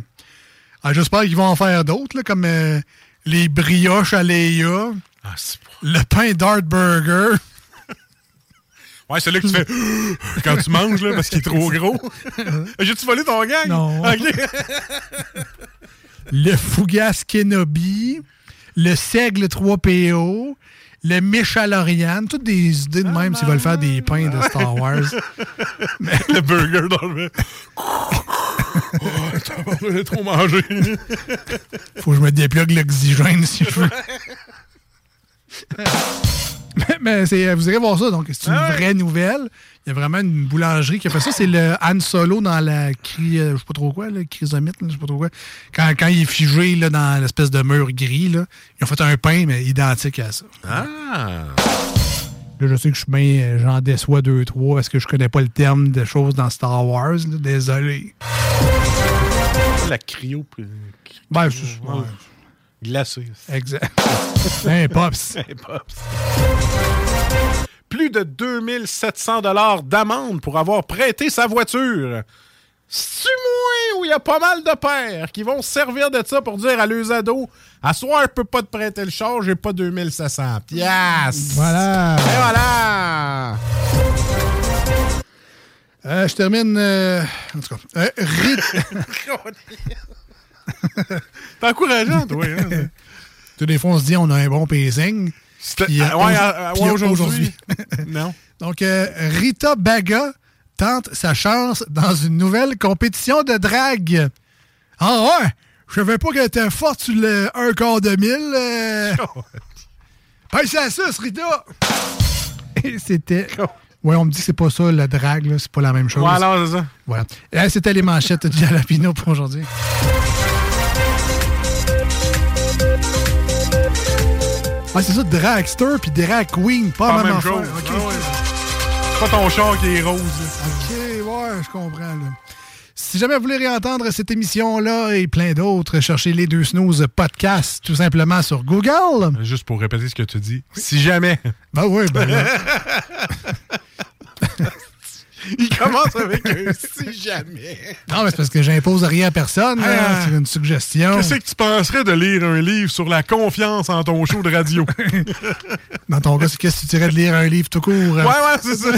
Ah, J'espère qu'ils vont en faire d'autres, comme euh, les brioches à Leia, Ah, le pain Dart Burger. Ouais, c'est là que tu fais (gasps) quand tu manges, là, parce qu'il est trop gros. (laughs) J'ai-tu volé ton gang? Non. (laughs) Le Fougas Kenobi, le Seigle 3PO, le Michalorian, toutes des idées de même s'ils veulent faire des pains de Star Wars. (laughs) le burger dans le. oh, t'as trop mangé. Faut que je me déplugue l'oxygène si je veux. Mais vous irez voir ça, donc c'est une vraie nouvelle. Il y a vraiment une boulangerie qui a fait ça. C'est le Han Solo dans la cri, euh, je sais pas trop quoi, le chrysomite, je sais pas trop quoi. Quand, quand il est figé là, dans l'espèce de mur gris, là, ils ont fait un pain, mais identique à ça. Ah! Là, je sais que je suis bien, euh, j'en déçois deux, trois, parce que je connais pas le terme de choses dans Star Wars. là. Désolé. La cryo. Ben, je- ouais. Glacée. Exact. (laughs) Un pops. Un pops. Plus de 2700 dollars d'amende pour avoir prêté sa voiture. C'est-tu moi où il y a pas mal de pères qui vont se servir de ça pour dire à leurs ados À soir, je peux pas te prêter le char, j'ai pas 2700 piastres. Voilà. Et voilà. Euh, je termine. euh, en tout cas. euh, (laughs) (laughs) T'es encourageant, toi. Hein? (laughs) Tous les fois, on se dit on a un bon pacing. Puis, euh, ouais, ouais, aujourd'hui. (laughs) non. Donc, euh, Rita Baga tente sa chance dans une nouvelle compétition de drague. Ah ouais? Je savais pas qu'elle était forte sur le 1 quart de mille. Euh... (laughs) C'est la suce, Rita! Et c'était. Ouais, on me dit que c'est pas ça, la drague, c'est pas la même chose. Ouais, alors, c'est ça. Voilà. Là, c'était les manchettes de Jalapino pour aujourd'hui. Ah, c'est ça, dragster puis drag queen, pas, Pas la même, chose. Ah ouais. Pas ton char qui est rose. là. OK, ouais, je comprends. là. Si jamais vous voulez réentendre cette émission-là et plein d'autres, cherchez les deux snooze podcast tout simplement sur Google. Juste pour répéter ce que tu dis. Si jamais. Ben oui, ben là. (laughs) (laughs) Il commence avec un (laughs) si jamais. Non, mais c'est parce que j'impose rien à personne. là. Ah. C'est une suggestion. Qu'est-ce que tu penserais de lire un livre sur la confiance en ton show de radio? (laughs) Dans ton cas, c'est qu'est-ce que tu dirais de lire un livre tout court? ouais, ouais, c'est ça.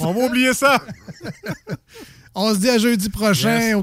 On va oublier ça. On se dit à jeudi prochain. Yes. au-